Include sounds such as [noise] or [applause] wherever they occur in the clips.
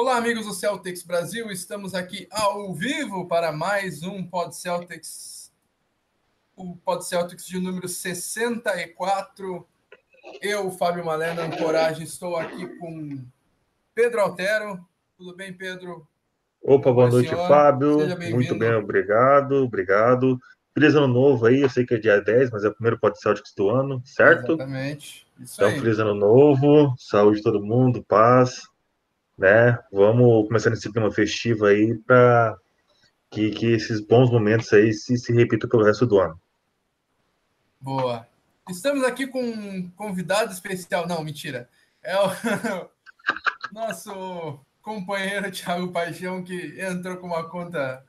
Olá, amigos do Celtics Brasil. Estamos aqui ao vivo para mais um Pod Celtics, o Pod Celtics de número 64. Eu, Fábio Malena, Coragem, estou aqui com Pedro Altero. Tudo bem, Pedro? Opa, boa noite, senhor. Fábio. Muito bem, obrigado, obrigado. Feliz ano novo aí, eu sei que é dia 10, mas é o primeiro Pod Celtics do ano, certo? Exatamente. Isso então, aí. feliz ano novo, saúde de todo mundo, paz, né? Vamos começar nesse clima festivo aí para que, que esses bons momentos aí se, se repitam pelo resto do ano. Boa. Estamos aqui com um convidado especial. Não, mentira. É o [laughs] nosso companheiro Thiago Paixão, que entrou com uma conta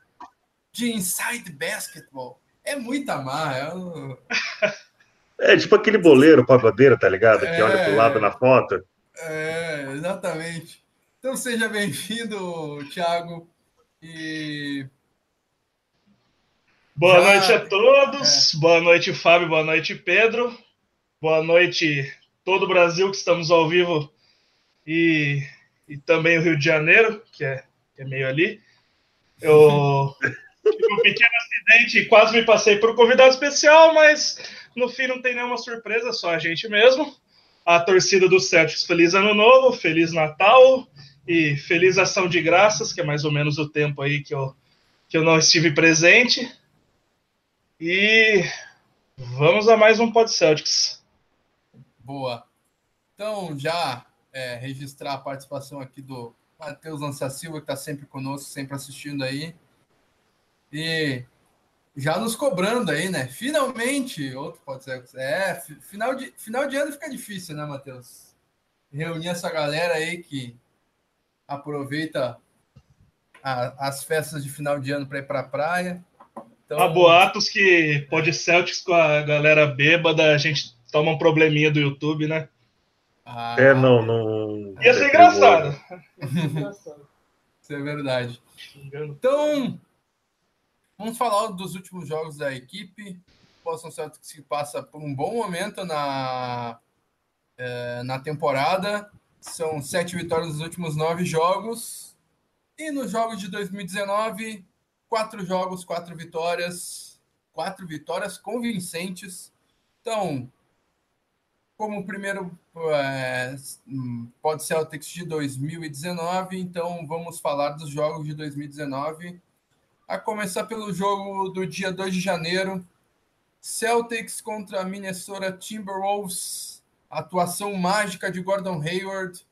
de Inside Basketball. É muita marra. É, um... [laughs] é tipo aquele boleiro pagodeiro, tá ligado? Que é, olha pro lado na foto. É, exatamente. Então seja bem-vindo, Thiago. E. Boa Já... noite a todos. É. Boa noite, Fábio. Boa noite, Pedro. Boa noite, todo o Brasil que estamos ao vivo e, e também o Rio de Janeiro, que é, que é meio ali. Eu [laughs] tive um pequeno acidente e quase me passei por um convidado especial, mas no fim não tem nenhuma surpresa, só a gente mesmo. A torcida do Celtics, feliz ano novo, feliz Natal e feliz ação de graças, que é mais ou menos o tempo aí que eu, que eu não estive presente. E vamos a mais um Pod Celtics. Boa. Então, já é, registrar a participação aqui do Matheus Lança Silva, que está sempre conosco, sempre assistindo aí. E já nos cobrando aí, né? Finalmente, outro pode ser. É, final de, final de ano fica difícil, né, Matheus? Reunir essa galera aí que aproveita a, as festas de final de ano para ir para a praia. Então... Há boatos que pode Celtics com a galera bêbada, a gente toma um probleminha do YouTube, né? Ah, é, não, não. Ia ser engraçado. Isso é verdade. Então, vamos falar dos últimos jogos da equipe. Boston Celtics que passa por um bom momento na, é, na temporada. São sete vitórias nos últimos nove jogos. E nos jogos de 2019, quatro jogos, quatro vitórias. Quatro vitórias convincentes. Então, como o primeiro é, pode Celtics de 2019, então vamos falar dos jogos de 2019. A começar pelo jogo do dia 2 de janeiro, Celtics contra Minnesota Timberwolves atuação mágica de Gordon Hayward,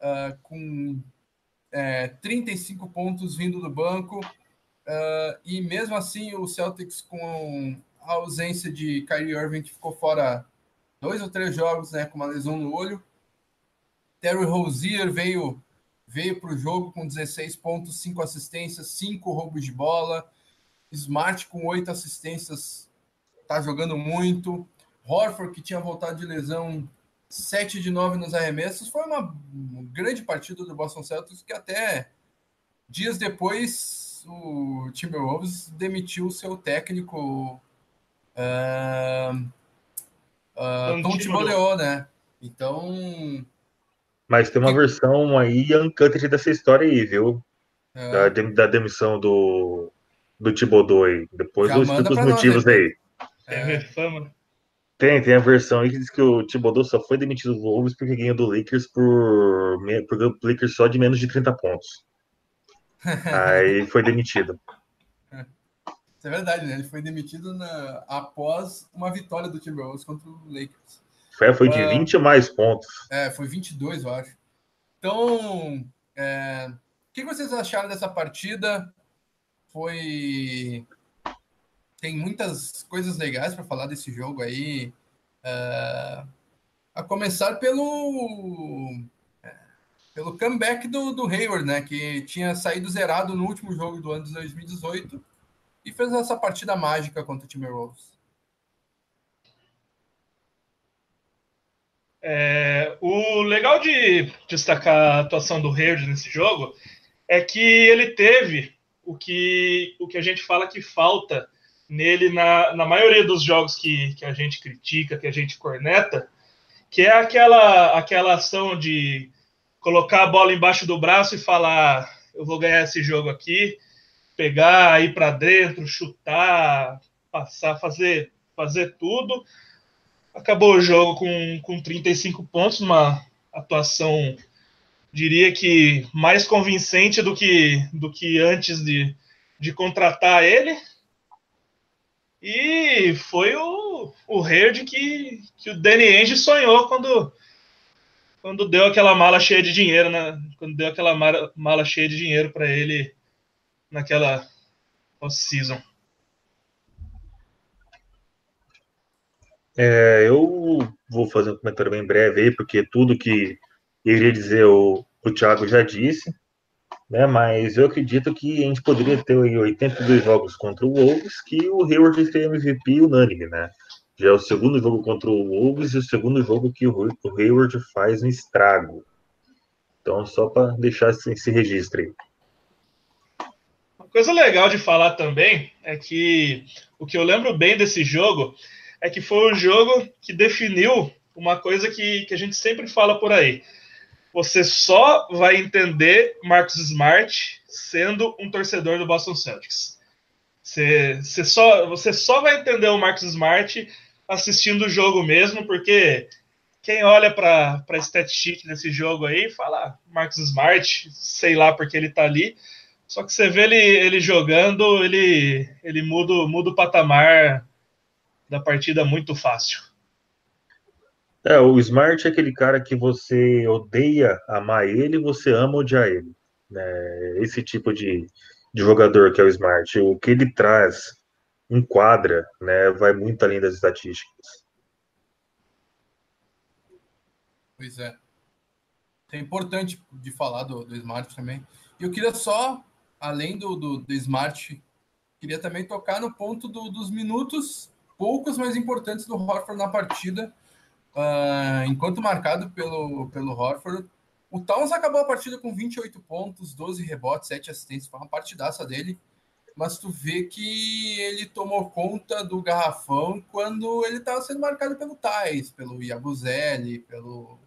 uh, com é, 35 pontos vindo do banco. Uh, e mesmo assim, o Celtics, com a ausência de Kyrie Irving, que ficou fora dois ou três jogos né, com uma lesão no olho. Terry Rozier veio, veio para o jogo com 16 pontos, 5 assistências, 5 roubos de bola. Smart com 8 assistências, está jogando muito. Horford, que tinha voltado de lesão, 7 de 9 nos arremessos. Foi uma grande partida do Boston Celtics que até dias depois o Timberwolves demitiu seu técnico uh, uh, Tom Thibodeau, né? Então... Mas tem uma versão aí uncut dessa história aí, viu? É. Da, da, demissão do, do Thibodeau aí. Depois eu explico os motivos nós, aí. É, [laughs] fama. Tem, tem a versão aí que diz que o Thibodeau só foi demitido do Wolves porque ganhou do Lakers por, por Lakers só de menos de 30 pontos. [laughs] aí foi demitido. Isso é verdade, né? Ele foi demitido na, após uma vitória do Timberwolves contra o Lakers. Foi, foi de uh, 20 mais pontos. É, foi 22, eu acho. Então, é, o que vocês acharam dessa partida? Foi tem muitas coisas legais para falar desse jogo aí. Uh, a começar pelo é, pelo comeback do, do Hayward, né? Que tinha saído zerado no último jogo do ano de 2018 e fez essa partida mágica contra o Timberwolves. É, o legal de destacar a atuação do Hayward nesse jogo é que ele teve o que, o que a gente fala que falta nele na, na maioria dos jogos que, que a gente critica, que a gente corneta, que é aquela, aquela ação de colocar a bola embaixo do braço e falar: eu vou ganhar esse jogo aqui, pegar, ir para dentro, chutar, passar, fazer, fazer tudo. Acabou o jogo com, com 35 pontos, uma atuação, diria que mais convincente do que, do que antes de, de contratar ele. E foi o, o Herd que, que o Danny Ainge sonhou quando, quando deu aquela mala cheia de dinheiro, né? Quando deu aquela mala, mala cheia de dinheiro para ele naquela off-season. É, eu vou fazer um comentário bem breve aí, porque tudo que eu iria dizer o, o Thiago já disse, né? Mas eu acredito que a gente poderia ter aí 82 jogos contra o Wolves, que o Hayward seria MVP unânime, né? Já é o segundo jogo contra o Wolves e o segundo jogo que o, Hayward faz um estrago. Então, só para deixar esse, esse registro aí. Uma coisa legal de falar também é que o que eu lembro bem desse jogo é que foi um jogo que definiu uma coisa que, que a gente sempre fala por aí. Você só vai entender Marcus Smart sendo um torcedor do Boston Celtics. Você, você, só, você só vai entender o Marcus Smart assistindo o jogo mesmo, porque quem olha para a stat desse jogo aí fala ah, Marcus Smart, sei lá porque ele está ali. Só que você vê ele, ele jogando, ele, ele muda, muda o patamar da partida muito fácil. É, o Smart é aquele cara que você odeia amar ele, você ama odiar ele. Né? Esse tipo de, de jogador que é o Smart. O que ele traz em quadra, né, vai muito além das estatísticas. Pois é. É importante de falar do, do Smart também. E eu queria só, além do, do, do Smart, queria também tocar no ponto do, dos minutos poucos, mas importantes do Horford na partida. Uh, enquanto marcado pelo, pelo Horford, o Towns acabou a partida com 28 pontos, 12 rebotes, 7 assistências, foi uma partidaça dele. Mas tu vê que ele tomou conta do garrafão quando ele estava sendo marcado pelo Tais, pelo Yabuzeli, pelo.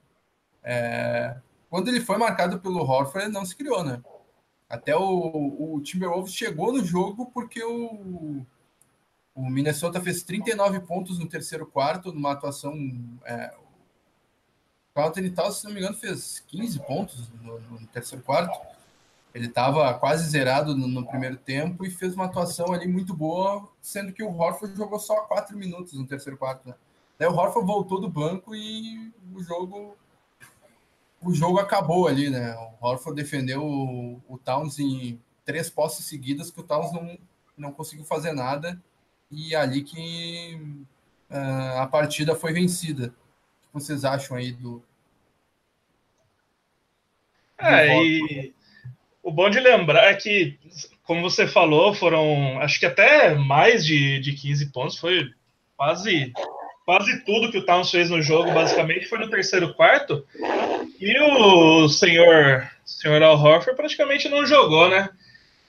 É... Quando ele foi marcado pelo Horford, ele não se criou, né? Até o, o Timberwolves chegou no jogo porque o, o Minnesota fez 39 pontos no terceiro quarto, numa atuação. É, Anthony Towns, se não me engano, fez 15 pontos no, no terceiro quarto. Ele estava quase zerado no, no, primeiro tempo e fez uma atuação ali muito boa, sendo que o Horford jogou só 4 minutos no terceiro quarto. Né? Daí o Horford voltou do banco e o jogo o jogo acabou ali, né? O Horford defendeu o, o Towns em três posses seguidas que o Towns não, não conseguiu fazer nada e ali que uh, a partida foi vencida. O que vocês acham aí do. do é, e o bom de lembrar é que, como você falou, foram acho que até mais de, de 15 pontos, foi quase quase tudo que o Towns fez no jogo, basicamente, foi no terceiro quarto. E o senhor, senhor Al Horford praticamente não jogou, né?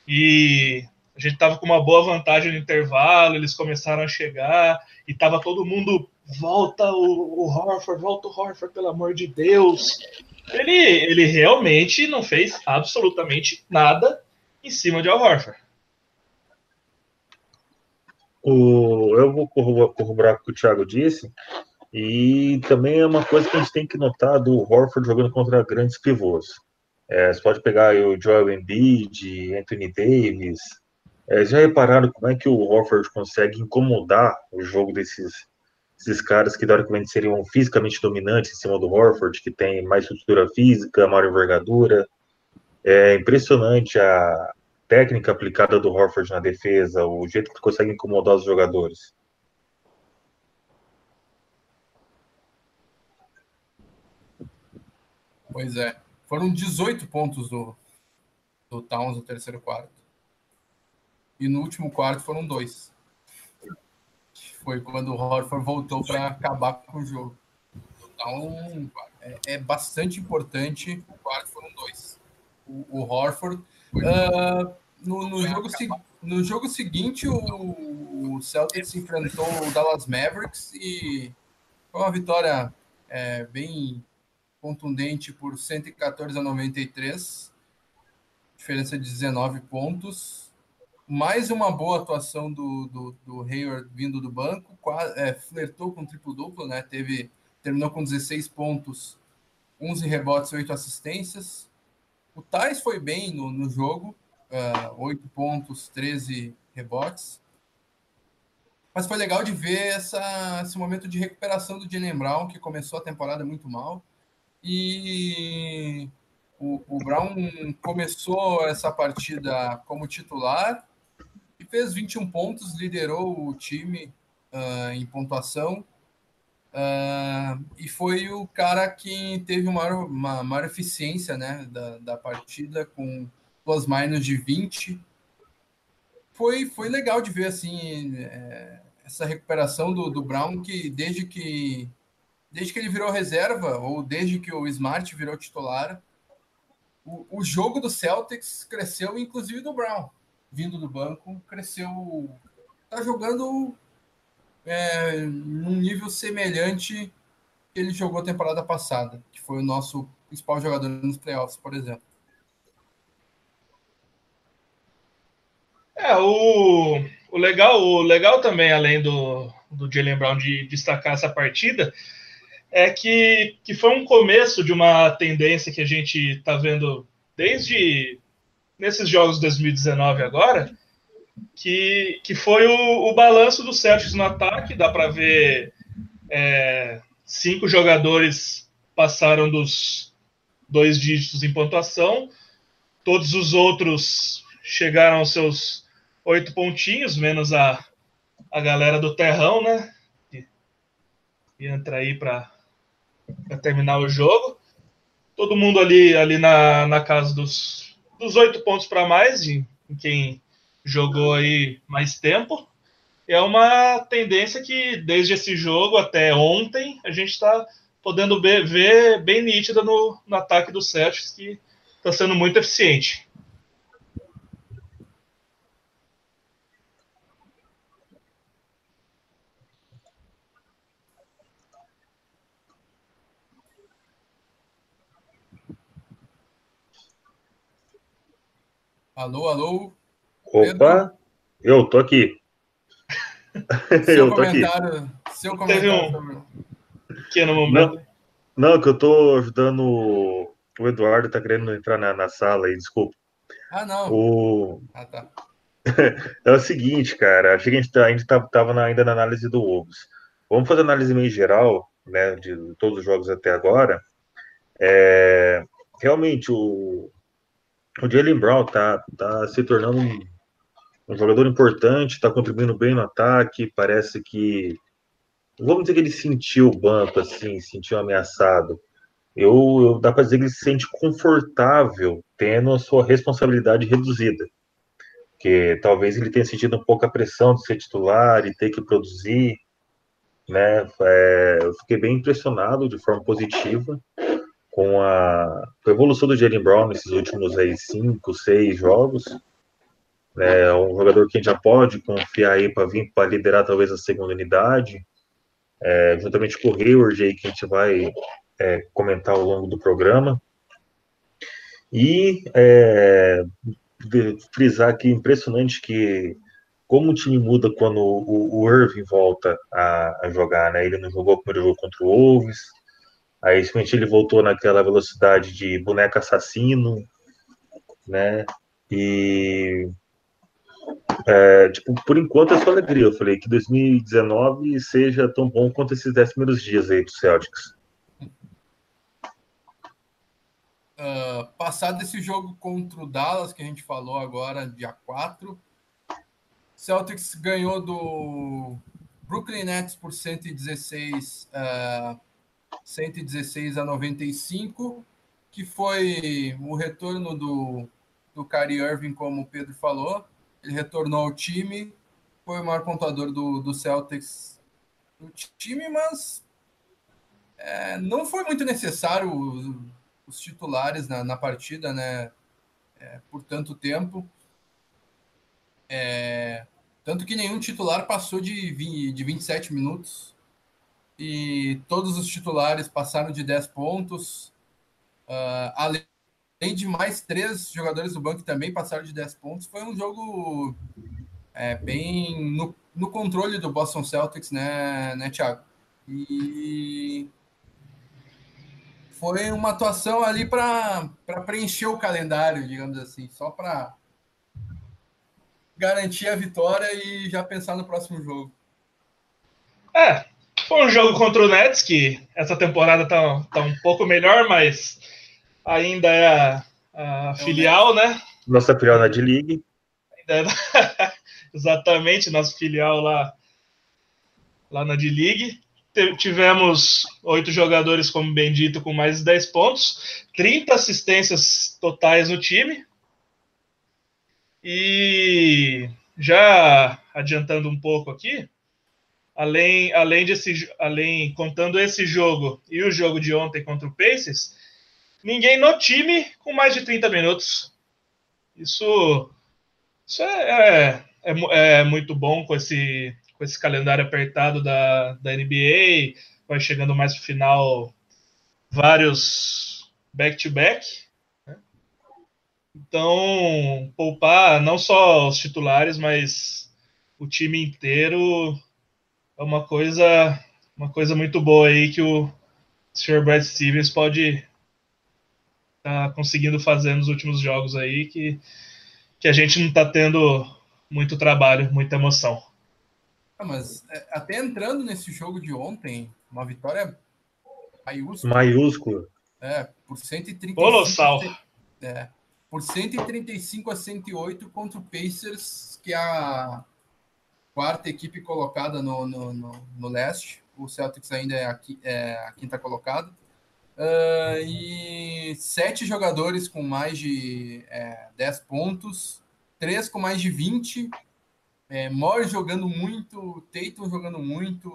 E a gente estava com uma boa vantagem no intervalo, eles começaram a chegar e estava todo mundo volta o, o Horford, volta o Horford, pelo amor de Deus. Ele, ele realmente não fez absolutamente nada em cima de Al Horford. O, eu vou corroborar o que o Thiago disse, e também é uma coisa que a gente tem que notar do Horford jogando contra grandes pivôs. É, você pode pegar o Joel Embiid, Anthony Davis, é, já repararam como é que o Horford consegue incomodar o jogo desses, desses caras que teoricamente seriam fisicamente dominantes em cima do Horford, que tem mais estrutura física, maior envergadura? É impressionante a técnica aplicada do Horford na defesa, o jeito que consegue incomodar os jogadores. Pois é. Foram 18 pontos do, do Towns no terceiro quarto e no último quarto foram dois. Foi quando o Horford voltou para acabar com o jogo. Então, é, é, bastante importante. O quarto foram dois. O, o Horford. Uh, no, no, jogo, no jogo seguinte, o, o Celtics enfrentou o Dallas Mavericks e foi uma vitória é, bem, contundente por 114 a 93, diferença de 19 pontos. Mais uma boa atuação do, do, do Hayward vindo do banco, quase, é, flertou com triplo-duplo, né? Teve, terminou com 16 pontos, 11 rebotes e 8 assistências. O Thais foi bem no, no jogo, uh, 8 pontos, 13 rebotes. Mas foi legal de ver essa, esse momento de recuperação do Jalen Brown, que começou a temporada muito mal. E o, o Brown começou essa partida como titular fez 21 pontos, liderou o time uh, em pontuação. Uh, e foi o cara que teve uma, uma maior eficiência né, da, da partida, com plus minus de 20. Foi, foi legal de ver assim é, essa recuperação do, do Brown, que desde que desde que ele virou reserva, ou desde que o Smart virou titular, o, o jogo do Celtics cresceu, inclusive do Brown, vindo do banco, cresceu. Tá jogando é, num nível semelhante que ele jogou a temporada passada, que foi o nosso principal jogador nos playoffs, por exemplo. É, o, o, legal, o legal também, além do, do Jalen Brown de destacar essa partida, é que, que foi um começo de uma tendência que a gente está vendo desde nesses jogos de 2019 agora, que, que foi o, o balanço do Celtics no ataque. Dá para ver é, cinco jogadores passaram dos dois dígitos em pontuação, todos os outros chegaram aos seus oito pontinhos, menos a, a galera do Terrão, né? Que entra aí para terminar o jogo. Todo mundo ali, ali na, na casa dos, dos oito pontos para mais, em quem jogou aí mais tempo. É uma tendência que, desde esse jogo até ontem, a gente está podendo ver, bem nítida no, no ataque do Celtics, que está sendo muito eficiente. Alô, alô. Opa, eu tô aqui. Seu [laughs] eu tô aqui. Seu comentário. Teve um pequeno momento. Não, não, que eu tô ajudando o Eduardo, tá querendo entrar na, na sala aí, desculpa. Ah, não. O... Ah, tá. [laughs] é o seguinte, cara, achei que a gente, tá, a gente tá, tava na, ainda na análise do Wolves. Vamos fazer análise meio geral, né, de todos os jogos até agora. É, realmente, o, o Jalen Brown tá, tá se tornando um, um jogador importante, está contribuindo bem no ataque, parece que vamos dizer que ele sentiu o banco assim, sentiu ameaçado. Eu, eu dá para dizer que ele se sente confortável tendo a sua responsabilidade reduzida. Que talvez ele tenha sentido um pouco a pressão de ser titular e ter que produzir, né? É, eu fiquei bem impressionado de forma positiva com a, com a evolução do Jalen Brown nesses últimos aí, cinco, seis jogos. É um jogador que a gente já pode confiar aí para vir para liderar talvez a segunda unidade, é, juntamente com o Hayward aí que a gente vai é, comentar ao longo do programa. E é, frisar que impressionante que como o time muda quando o, o Irving volta a, a, jogar, né? Ele não jogou o primeiro jogo contra o Wolves, Aí, simplesmente, ele voltou naquela velocidade de boneco assassino, né? E. É, tipo, por enquanto é só alegria. Eu falei que 2019 seja tão bom quanto esses 10 primeiros dias aí do Celtics. Uh, passado esse jogo contra o Dallas, que a gente falou agora, dia 4, Celtics ganhou do Brooklyn Nets por 116 uh, 116 a 95, que foi o retorno do, do Kyrie Irving, como o Pedro falou. Ele retornou ao time, foi o maior pontuador do, do Celtics no time, mas é, não foi muito necessário os, os titulares na, na, partida, né? É, por tanto tempo. É, tanto que nenhum titular passou de, 20, de 27 minutos e todos os titulares passaram de 10 pontos. Uh, além de mais três jogadores do banco que também passaram de 10 pontos, foi um jogo é, bem no, no controle do Boston Celtics, né, né Thiago? E foi uma atuação ali para preencher o calendário, digamos assim, só para garantir a vitória e já pensar no próximo jogo. É, foi um jogo contra o Nets, que essa temporada tá, tá um pouco melhor, mas ainda é a, a é filial, né? Nossa filial na D-League. É, [laughs] exatamente, nosso filial lá, lá na D-League tivemos oito jogadores, como bem dito, com mais de 10 pontos, 30 assistências totais no time. E já adiantando um pouco aqui, além, além, desse, além contando esse jogo e o jogo de ontem contra o Pacers, ninguém no time com mais de 30 minutos. Isso, isso é, é, é, é muito bom com esse com esse calendário apertado da, da NBA, vai chegando mais pro final vários back-to-back. Né? Então, poupar não só os titulares, mas o time inteiro é uma coisa, uma coisa muito boa aí que o Sr. Brad Stevens pode estar tá conseguindo fazer nos últimos jogos aí, que, que a gente não está tendo muito trabalho, muita emoção. Ah, mas é, até entrando nesse jogo de ontem, uma vitória maiúscula. Maiúscula. É, por 135. Colossal. É, por 135 a 108 contra o Pacers, que a quarta equipe colocada no, no, no, no leste. O Celtics ainda é a, é a quinta colocada. Uh, e sete jogadores com mais de é, 10 pontos, três com mais de 20 é, Morris jogando muito, Tatum jogando muito,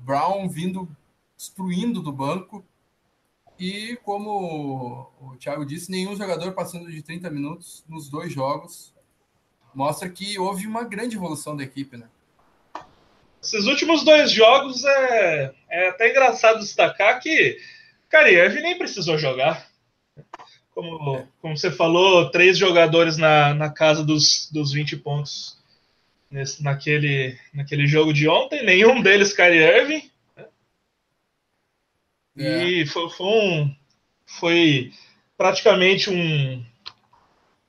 Brown vindo destruindo do banco. E como o Thiago disse, nenhum jogador passando de 30 minutos nos dois jogos mostra que houve uma grande evolução da equipe, né? Esses últimos dois jogos é, é até engraçado destacar que Kariev nem precisou jogar. Como, como você falou, três jogadores na, na casa dos, dos 20 pontos nesse, naquele, naquele jogo de ontem, nenhum deles Irving. Né? É. E foi, foi, um, foi praticamente um,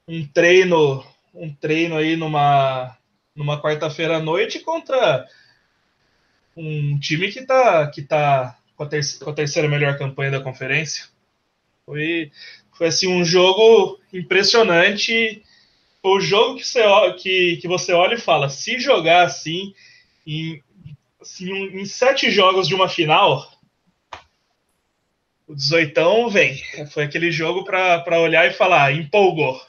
um treino um treino aí numa, numa quarta-feira à noite contra um time que está que tá com a, com a terceira melhor campanha da conferência. Foi, foi assim um jogo impressionante o jogo que você, que, que você olha e fala, se jogar assim, em, assim, em sete jogos de uma final, o 18 vem. Foi aquele jogo para olhar e falar, empolgou.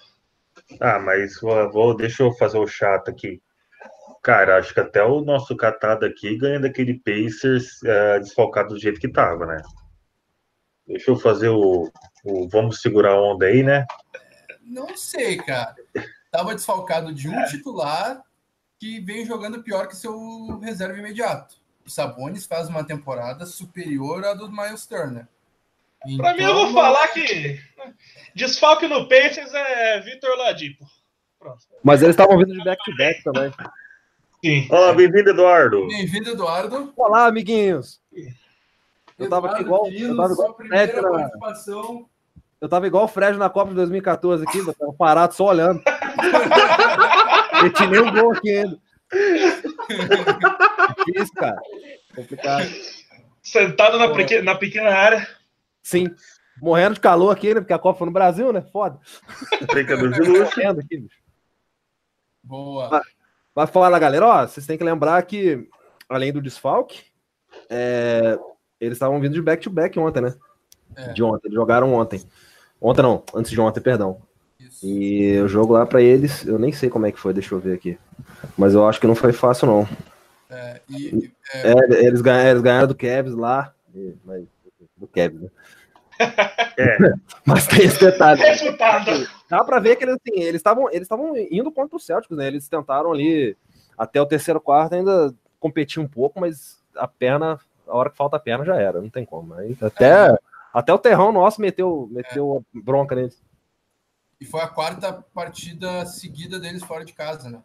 Ah, mas vou, deixa eu fazer o chato aqui. Cara, acho que até o nosso catado aqui ganha daquele Pacers é, desfalcado do jeito que tava, né? Deixa eu fazer o, o Vamos segurar a onda aí, né? Não sei, cara estava desfalcado de um é. titular que vem jogando pior que seu reserva imediato. O Sabonis faz uma temporada superior à do Miles Turner. Então, Para mim, eu vou falar que desfalque no Pacers é Vitor Ladipo. Pronto. Mas eles estavam vindo de back-to-back também. Sim. Olá, bem-vindo, Eduardo. Bem-vindo, Eduardo. Olá, amiguinhos. Eu tava aqui igual. Eu tava igual primeira participação eu tava igual o Fred na Copa de 2014 aqui, eu tava parado só olhando. [laughs] eu tinha nem um gol aqui ainda. Isso, cara. Complicado. Sentado na, pequena, na pequena área. Sim. Morrendo de calor aqui, né? Porque a Copa foi no Brasil, né? Foda. Brincador de luxo. Aqui, bicho. Boa. Mas falar, galera, ó, vocês têm que lembrar que, além do desfalque, é, eles estavam vindo de back-to-back -back ontem, né? É. De ontem, eles jogaram ontem. Ontem não, antes de ontem, perdão. Isso. E o jogo lá para eles, eu nem sei como é que foi, deixa eu ver aqui. Mas eu acho que não foi fácil, não. É, e, é... É, eles, ganharam, eles ganharam do Kevs lá. Mas, do Kevs, né? É. Mas tem esse detalhe. Dá para ver que eles assim, eles estavam eles estavam indo contra o Celtics, né? Eles tentaram ali até o terceiro quarto ainda competir um pouco, mas a perna a hora que falta a perna já era, não tem como. Aí, até, é. até o terrão nosso meteu, meteu é. bronca neles. E foi a quarta partida seguida deles fora de casa, né?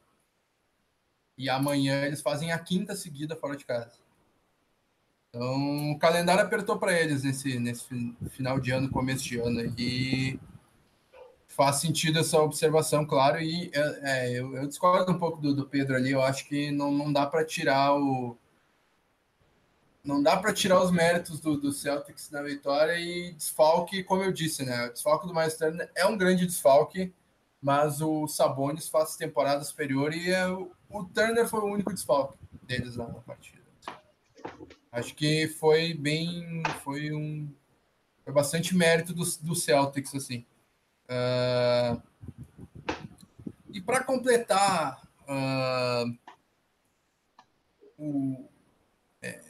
E amanhã eles fazem a quinta seguida fora de casa. Então o calendário apertou para eles nesse, nesse final de ano, começo de ano. E faz sentido essa observação, claro. E é, é, eu, eu, discordo um pouco do, do, Pedro ali. Eu acho que não, não dá para tirar o. Não dá para tirar os méritos do, do, Celtics na vitória e desfalque, como eu disse, né? O desfalque do Miles Turner é um grande desfalque, mas o Sabonis faz temporada superior e é, o, o Turner foi o único desfalque deles lá na partida. Acho que foi bem. Foi um. Foi bastante mérito do, do Celtics, assim. Uh, e para completar uh, o, é,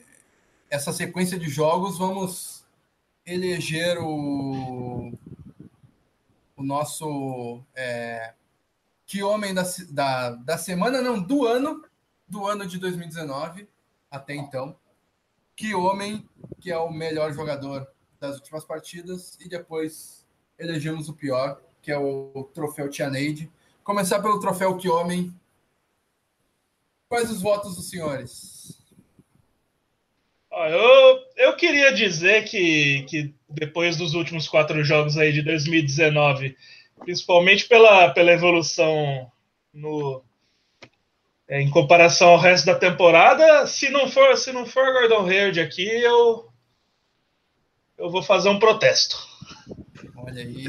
essa sequência de jogos, vamos eleger o, o nosso é, que homem da, da, da semana, não, do ano, do ano de 2019 até então. Que homem que é o melhor jogador das últimas partidas e depois elegemos o pior, que é o troféu Tianeide. Começar pelo troféu Que Homem. Quais os votos dos senhores? Eu, eu queria dizer que, que depois dos últimos quatro jogos aí de 2019, principalmente pela, pela evolução no, em comparação ao resto da temporada, se não for se não for Gordon Hayward aqui, eu eu vou fazer um protesto. Olha aí.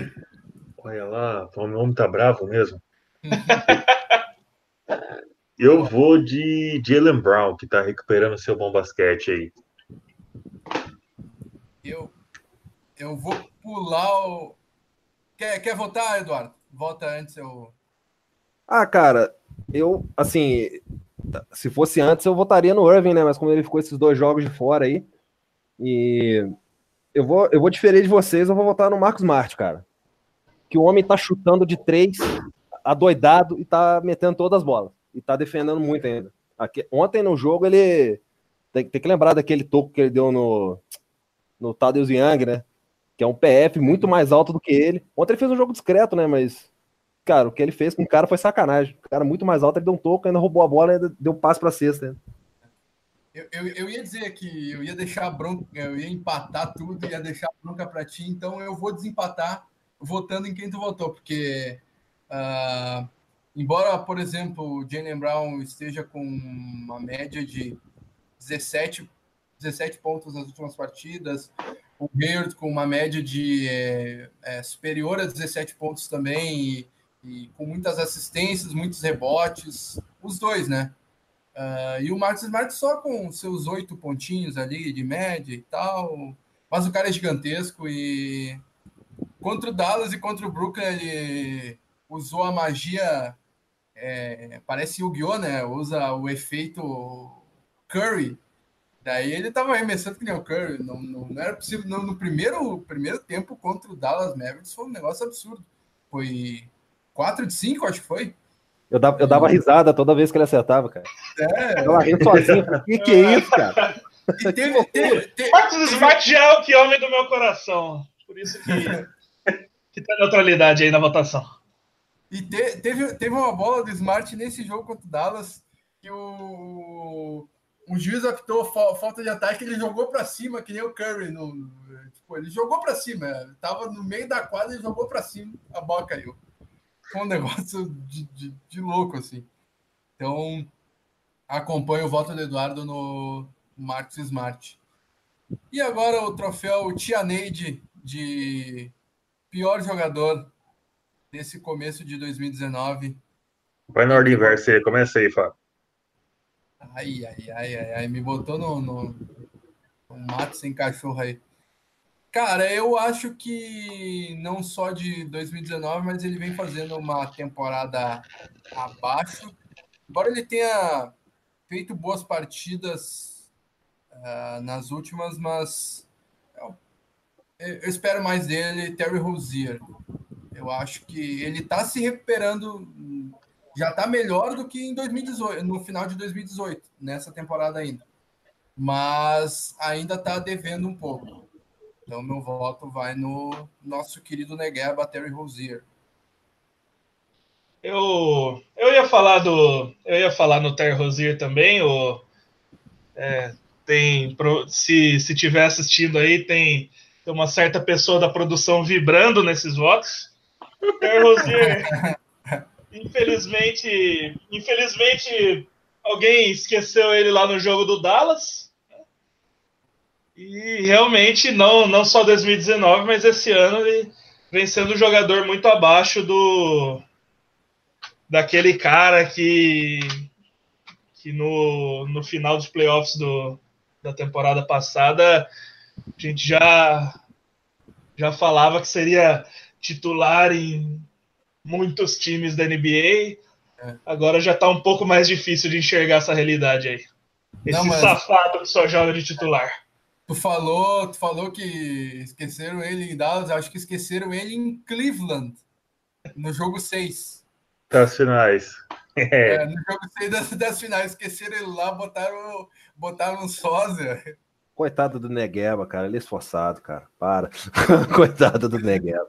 Olha lá, o homem tá bravo mesmo. [laughs] Eu vou de Jalen Brown, que tá recuperando seu bom basquete aí. Eu, eu vou pular o. Quer, quer votar, Eduardo? Vota antes eu. Ah, cara, eu, assim, se fosse antes eu votaria no Irving, né? Mas como ele ficou esses dois jogos de fora aí, e eu vou, eu vou diferir de vocês, eu vou votar no Marcos Smart, cara. Que o homem tá chutando de três, adoidado e tá metendo todas as bolas. E tá defendendo muito ainda. Aqui, ontem no jogo ele. Tem, tem, que lembrar daquele toco que ele deu no, no Tadeusz Young, né? Que é um PF muito mais alto do que ele. Ontem ele fez um jogo discreto, né? Mas, cara, o que ele fez com o cara foi sacanagem. O cara muito mais alto, ele deu um toco, ainda roubou a bola e deu um passe pra cesta. Né? Eu, eu, eu, ia dizer que eu ia deixar bronca, eu ia empatar tudo, ia deixar bronca para ti, então eu vou desempatar votando em quem tu votou, porque uh, embora, por exemplo, o Jalen Brown esteja com uma média de 17, 17 pontos nas últimas partidas, o Hayward com uma média de é, é, superior a 17 pontos também, e, e com muitas assistências, muitos rebotes, os dois, né? Uh, e o Marcos Smart só com seus oito pontinhos ali de média e tal. Mas o cara é gigantesco e contra o Dallas e contra o Brooklyn ele usou a magia. É, parece Yu-Gi-Oh, né? Usa o efeito Curry. Daí ele tava arremessando que nem o Curry. Não, não, não era possível. No, no, primeiro, primeiro tempo contra o Dallas Mavericks foi um negócio absurdo. Foi 4 de 5, acho que foi. Eu dava, eu dava risada toda vez que ele acertava, cara. É. Eu rindo sozinho. O que, que é [laughs] isso, cara? E teve, teve, teve, Marcos Smart já é o que homem do meu coração. Por isso que, que tem neutralidade aí na votação. E te, teve, teve uma bola do Smart nesse jogo contra o Dallas que o, o juiz apitou falta de ataque, ele jogou para cima, que nem o Curry. No, tipo, ele jogou para cima, tava no meio da quadra e jogou para cima, a bola caiu um negócio de, de, de, louco, assim. Então, acompanho o voto do Eduardo no Marcos Smart. E agora o troféu Tia Neide de pior jogador nesse começo de 2019. Vai na ordem inversa aí, começa aí, Fábio. Ai, ai, ai, ai, ai, me botou no, no, no mato sem cachorro aí. Cara, eu acho que não só de 2019, mas ele vem fazendo uma temporada abaixo. Embora ele tenha feito boas partidas uh, nas últimas, mas eu, eu, espero mais dele, Terry Rozier. Eu acho que ele está se recuperando, já está melhor do que em 2018, no final de 2018, nessa temporada ainda. mas ainda está devendo um pouco. Então, meu voto vai no nosso querido Negueba, Terry Rozier. Eu, eu ia falar do. Eu ia falar no Terry Rozier também. O, é, tem, se, se tiver assistindo aí, tem, tem uma certa pessoa da produção vibrando nesses votos. Terry Rozier, [laughs] infelizmente, infelizmente, alguém esqueceu ele lá no jogo do Dallas. E realmente, não, não só 2019, mas esse ano ele vem sendo um jogador muito abaixo do daquele cara que, que no, no final dos playoffs do, da temporada passada a gente já, já falava que seria titular em muitos times da NBA. É. Agora já está um pouco mais difícil de enxergar essa realidade aí. Esse Não, mas... safado que só joga de titular. Tu falou, tu falou que esqueceram ele em Dallas, acho que esqueceram ele em Cleveland, no jogo 6. Das finais. [laughs] É. é, no jogo 6 das, das finais, esqueceram ele lá, botaram, botaram um sósia. Coitado do Negueba, cara, ele é esforçado, cara, para. [laughs] Coitado do Negueba.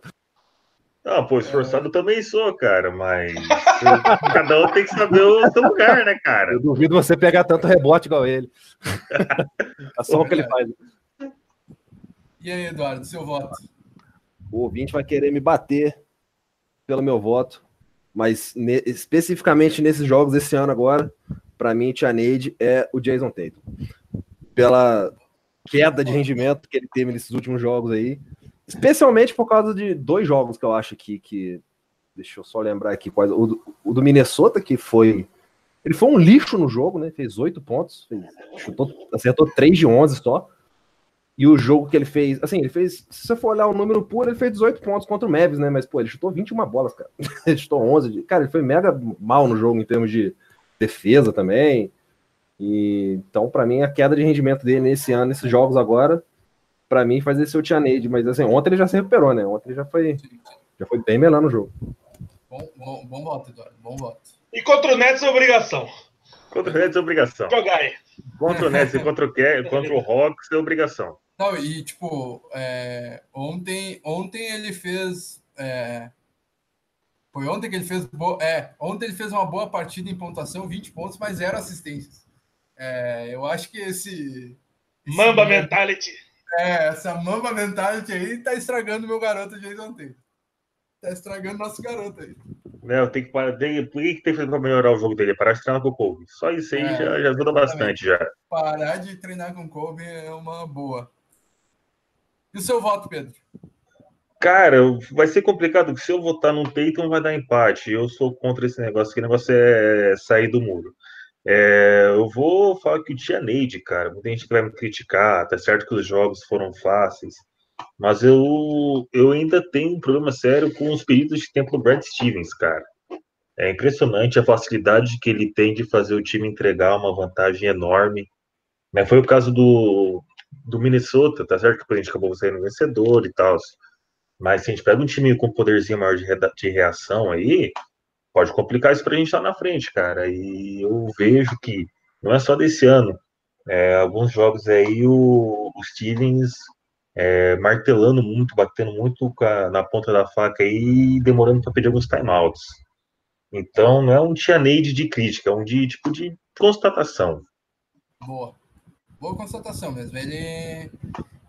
Não, pô, esforçado é. também sou, cara, mas cada um tem que saber o seu lugar, né, cara? Eu duvido você pegar tanto rebote igual ele. [laughs] é só o que ele faz. E aí, Eduardo, seu voto? O ouvinte vai querer me bater pelo meu voto, mas ne especificamente nesses jogos desse ano agora, para mim, Tia Neide é o Jason Tatum. Pela queda de rendimento que ele teve nesses últimos jogos aí, Especialmente por causa de dois jogos que eu acho aqui que. Deixa eu só lembrar aqui quais. O, o do Minnesota, que foi. Ele foi um lixo no jogo, né? Fez oito pontos, fez, chutou, acertou 3 de 11 só. E o jogo que ele fez, assim, ele fez, se você for olhar o número puro, ele fez 18 pontos contra o Mavis, né? Mas, pô, ele chutou 21 bolas, cara. [laughs] ele chutou 11. De, cara, ele foi mega mal no jogo em termos de defesa também. E, então, para mim, a queda de rendimento dele nesse ano, nesses jogos agora, para mim, fazer seu Tianeide. Mas assim, ontem ele já se recuperou, né? Ontem ele já foi, já foi bem melhor no jogo. Bom, bom, bom voto, Eduardo. Bom voto. E contra o Nets é obrigação. Contra o Nets é obrigação. Jogar aí. Contra o Nets e contra o, contra o Hawks é obrigação. Não, e tipo, é, ontem, ontem ele fez. É, foi ontem que ele fez. Bo... É, ontem ele fez uma boa partida em pontuação, 20 pontos, mas zero assistências. É, eu acho que esse. esse Mamba mentality. É, essa mamba mentality aí tá estragando meu garoto Jason Tatum. Tá estragando nosso garoto aí. Não, tem que parar. Tem, por que, que tem que fazer pra melhorar o jogo dele? Parar de treinar com o Kobe. Só isso aí é, já, já ajuda bastante já. Parar de treinar com o Kobe é uma boa. E o seu voto, Pedro? Cara, vai ser complicado, porque se eu votar no Tatum vai dar empate. Eu sou contra esse negócio, que negócio é sair do muro. É, eu vou falar que o Tia Neide, cara, muita gente vai me criticar, tá certo que os jogos foram fáceis, mas eu, eu ainda tenho um problema sério com os períodos de tempo do Brad Stevens, cara. É impressionante a facilidade que ele tem de fazer o time entregar uma vantagem enorme. Né? Foi o caso do, do Minnesota, tá certo que a gente acabou saindo vencedor e tal. Mas se a gente pega um time com poderzinho maior de, de reação aí, pode complicar isso para a gente lá na frente, cara. E eu vejo que não é só desse ano. É, alguns jogos aí o, o Stevens é, martelando muito, batendo muito a, na ponta da faca e demorando para pedir alguns timeouts. Então não é um tianeide de crítica, é um de tipo de constatação. Boa. Boa constatação mesmo. Ele,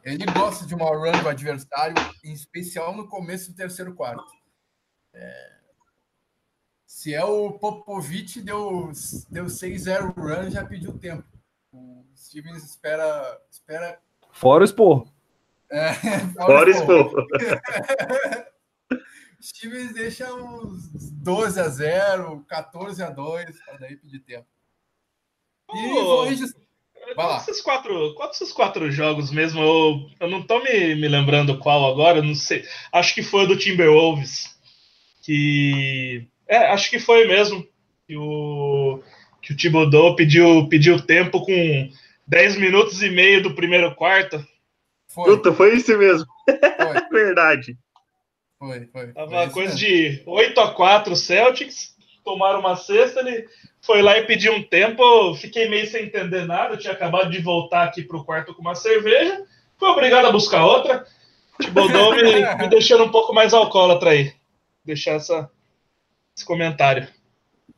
ele gosta de uma run do adversário, em especial no começo do terceiro quarto. É, se é o Popovic, deu, deu 6-0 run, já pediu tempo. O Stevens espera. espera... Fora o expor. É, [laughs] fora, o expor. [laughs] Stevens deixa uns 12 a 0, 14 a 2, para daí pedir tempo. E oh, vou registrar. Qual desses, quatro, qual desses quatro jogos mesmo? Eu, eu não tô me, me lembrando qual agora, não sei. Acho que foi do Timberwolves. Que é, acho que foi mesmo. Que o, que o Thibodeau pediu, pediu tempo com 10 minutos e meio do primeiro quarto. Foi. Puta, foi isso mesmo. Foi. [laughs] Verdade. Foi, foi. Tava foi coisa de 8 a 4 Celtics. tomaram uma cesta, ele foi lá e pediu um tempo. Fiquei meio sem entender nada. tinha acabado de voltar aqui pro quarto com uma cerveja. Fui obrigado a buscar outra. Tibodão me, [laughs] me deixando um pouco mais alcoólatra aí. Deixar essa, esse comentário.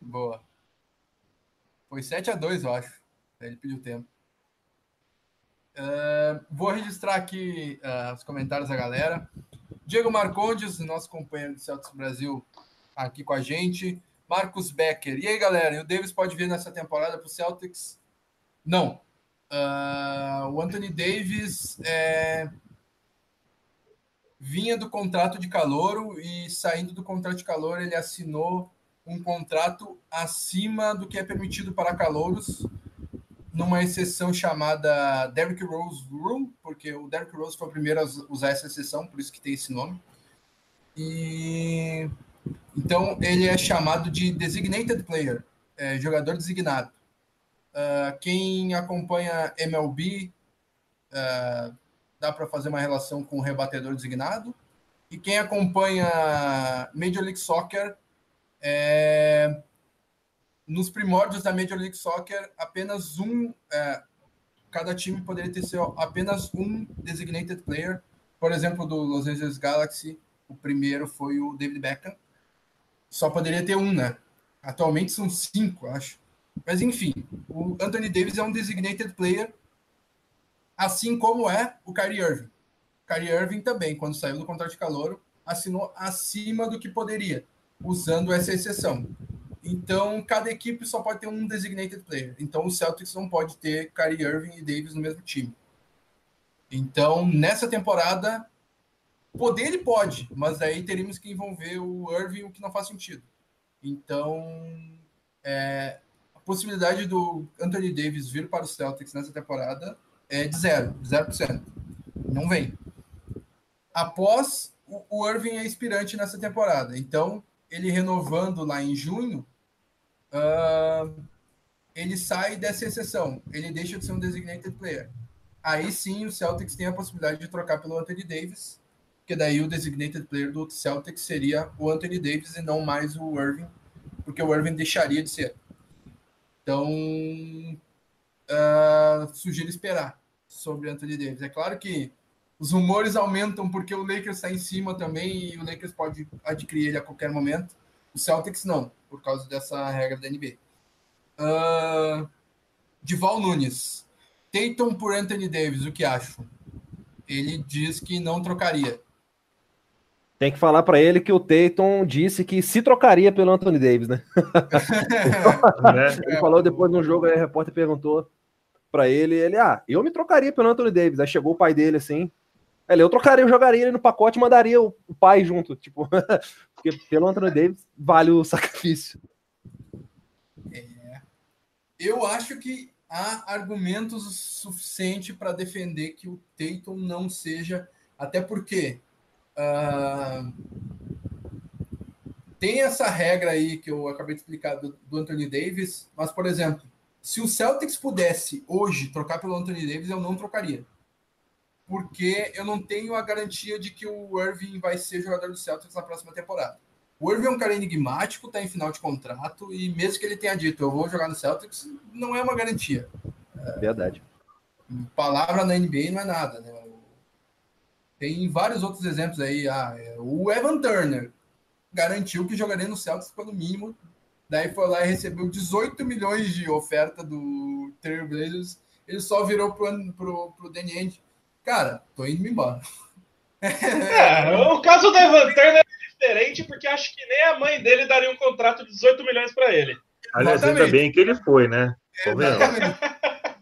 Boa. Foi 7 a 2 eu acho. Ele pediu tempo. Uh, vou registrar aqui uh, os comentários da galera. Diego Marcondes, nosso companheiro do Celtics Brasil, aqui com a gente. Marcos Becker. E aí, galera? E o Davis pode vir nessa temporada para o Celtics? Não. Uh, o Anthony Davis é... vinha do contrato de calouro e saindo do contrato de calor ele assinou um contrato acima do que é permitido para calouros numa exceção chamada Derrick Rose Rule, porque o Derrick Rose foi o primeiro a usar essa exceção, por isso que tem esse nome. E então ele é chamado de designated player, é, jogador designado. Uh, quem acompanha MLB uh, dá para fazer uma relação com o rebatedor designado. E quem acompanha Major League Soccer é, nos primórdios da Major League Soccer, apenas um, é, cada time poderia ter seu, apenas um designated player. Por exemplo, do Los Angeles Galaxy, o primeiro foi o David Beckham. Só poderia ter um, né? Atualmente são cinco, acho. Mas enfim, o Anthony Davis é um designated player, assim como é o Kyrie Irving. O Kyrie Irving também, quando saiu do contrato de calor, assinou acima do que poderia, usando essa exceção. Então, cada equipe só pode ter um designated player. Então, o Celtics não pode ter Kyrie Irving e Davis no mesmo time. Então, nessa temporada, poder ele pode, mas aí teríamos que envolver o Irving, o que não faz sentido. Então, é, a possibilidade do Anthony Davis vir para o Celtics nessa temporada é de zero, zero por cento. Não vem. Após, o, Irving é inspirante nessa temporada. Então, ele renovando lá em junho, uh, ele sai dessa exceção, ele deixa de ser um designated player. Aí sim o Celtics tem a possibilidade de trocar pelo Anthony Davis, porque daí o designated player do Celtics seria o Anthony Davis e não mais o Irving, porque o Irving deixaria de ser. Então, uh, sugiro esperar sobre Anthony Davis. É claro que os rumores aumentam porque o Lakers está em cima também e o Lakers pode adquirir ele a qualquer momento. O Celtics não por causa dessa regra da NBA. Uh, Dival Nunes. Tatum por Anthony Davis, o que acho? Ele diz que não trocaria. Tem que falar para ele que o Tatum disse que se trocaria pelo Anthony Davis, né? [laughs] [laughs] ele falou depois no jogo, aí o repórter perguntou para ele, ele, ah, eu me trocaria pelo Anthony Davis. Aí chegou o pai dele assim, ele, eu trocaria, eu jogaria ele no pacote e mandaria o, pai junto, [laughs] tipo, porque pelo Anthony Davis vale o [laughs] sacrifício. É. Eu acho que há argumentos suficientes para defender que o Tatum não seja, até porque uh, tem essa regra aí que eu acabei de explicar do, do Anthony Davis, mas, por exemplo, se o Celtics pudesse hoje trocar pelo Anthony Davis, eu não trocaria porque eu não tenho a garantia de que o Irving vai ser jogador do Celtics na próxima temporada. O Irving é um cara enigmático, está em final de contrato, e mesmo que ele tenha dito eu vou jogar no Celtics, não é uma garantia. Verdade. Palavra na NBA não é nada, né? Tem vários outros exemplos aí. Ah, é, o Evan Turner garantiu que jogaria no Celtics pelo mínimo. Daí foi lá e recebeu 18 milhões de oferta do Trail Blazers. Ele só virou pro, pro, pro Danny Ainge cara, tô indo embora. É, o caso do Evan Turner é diferente, porque acho que nem a mãe dele daria um contrato de 18 milhões para ele. Aliás, ainda bem que ele foi, né?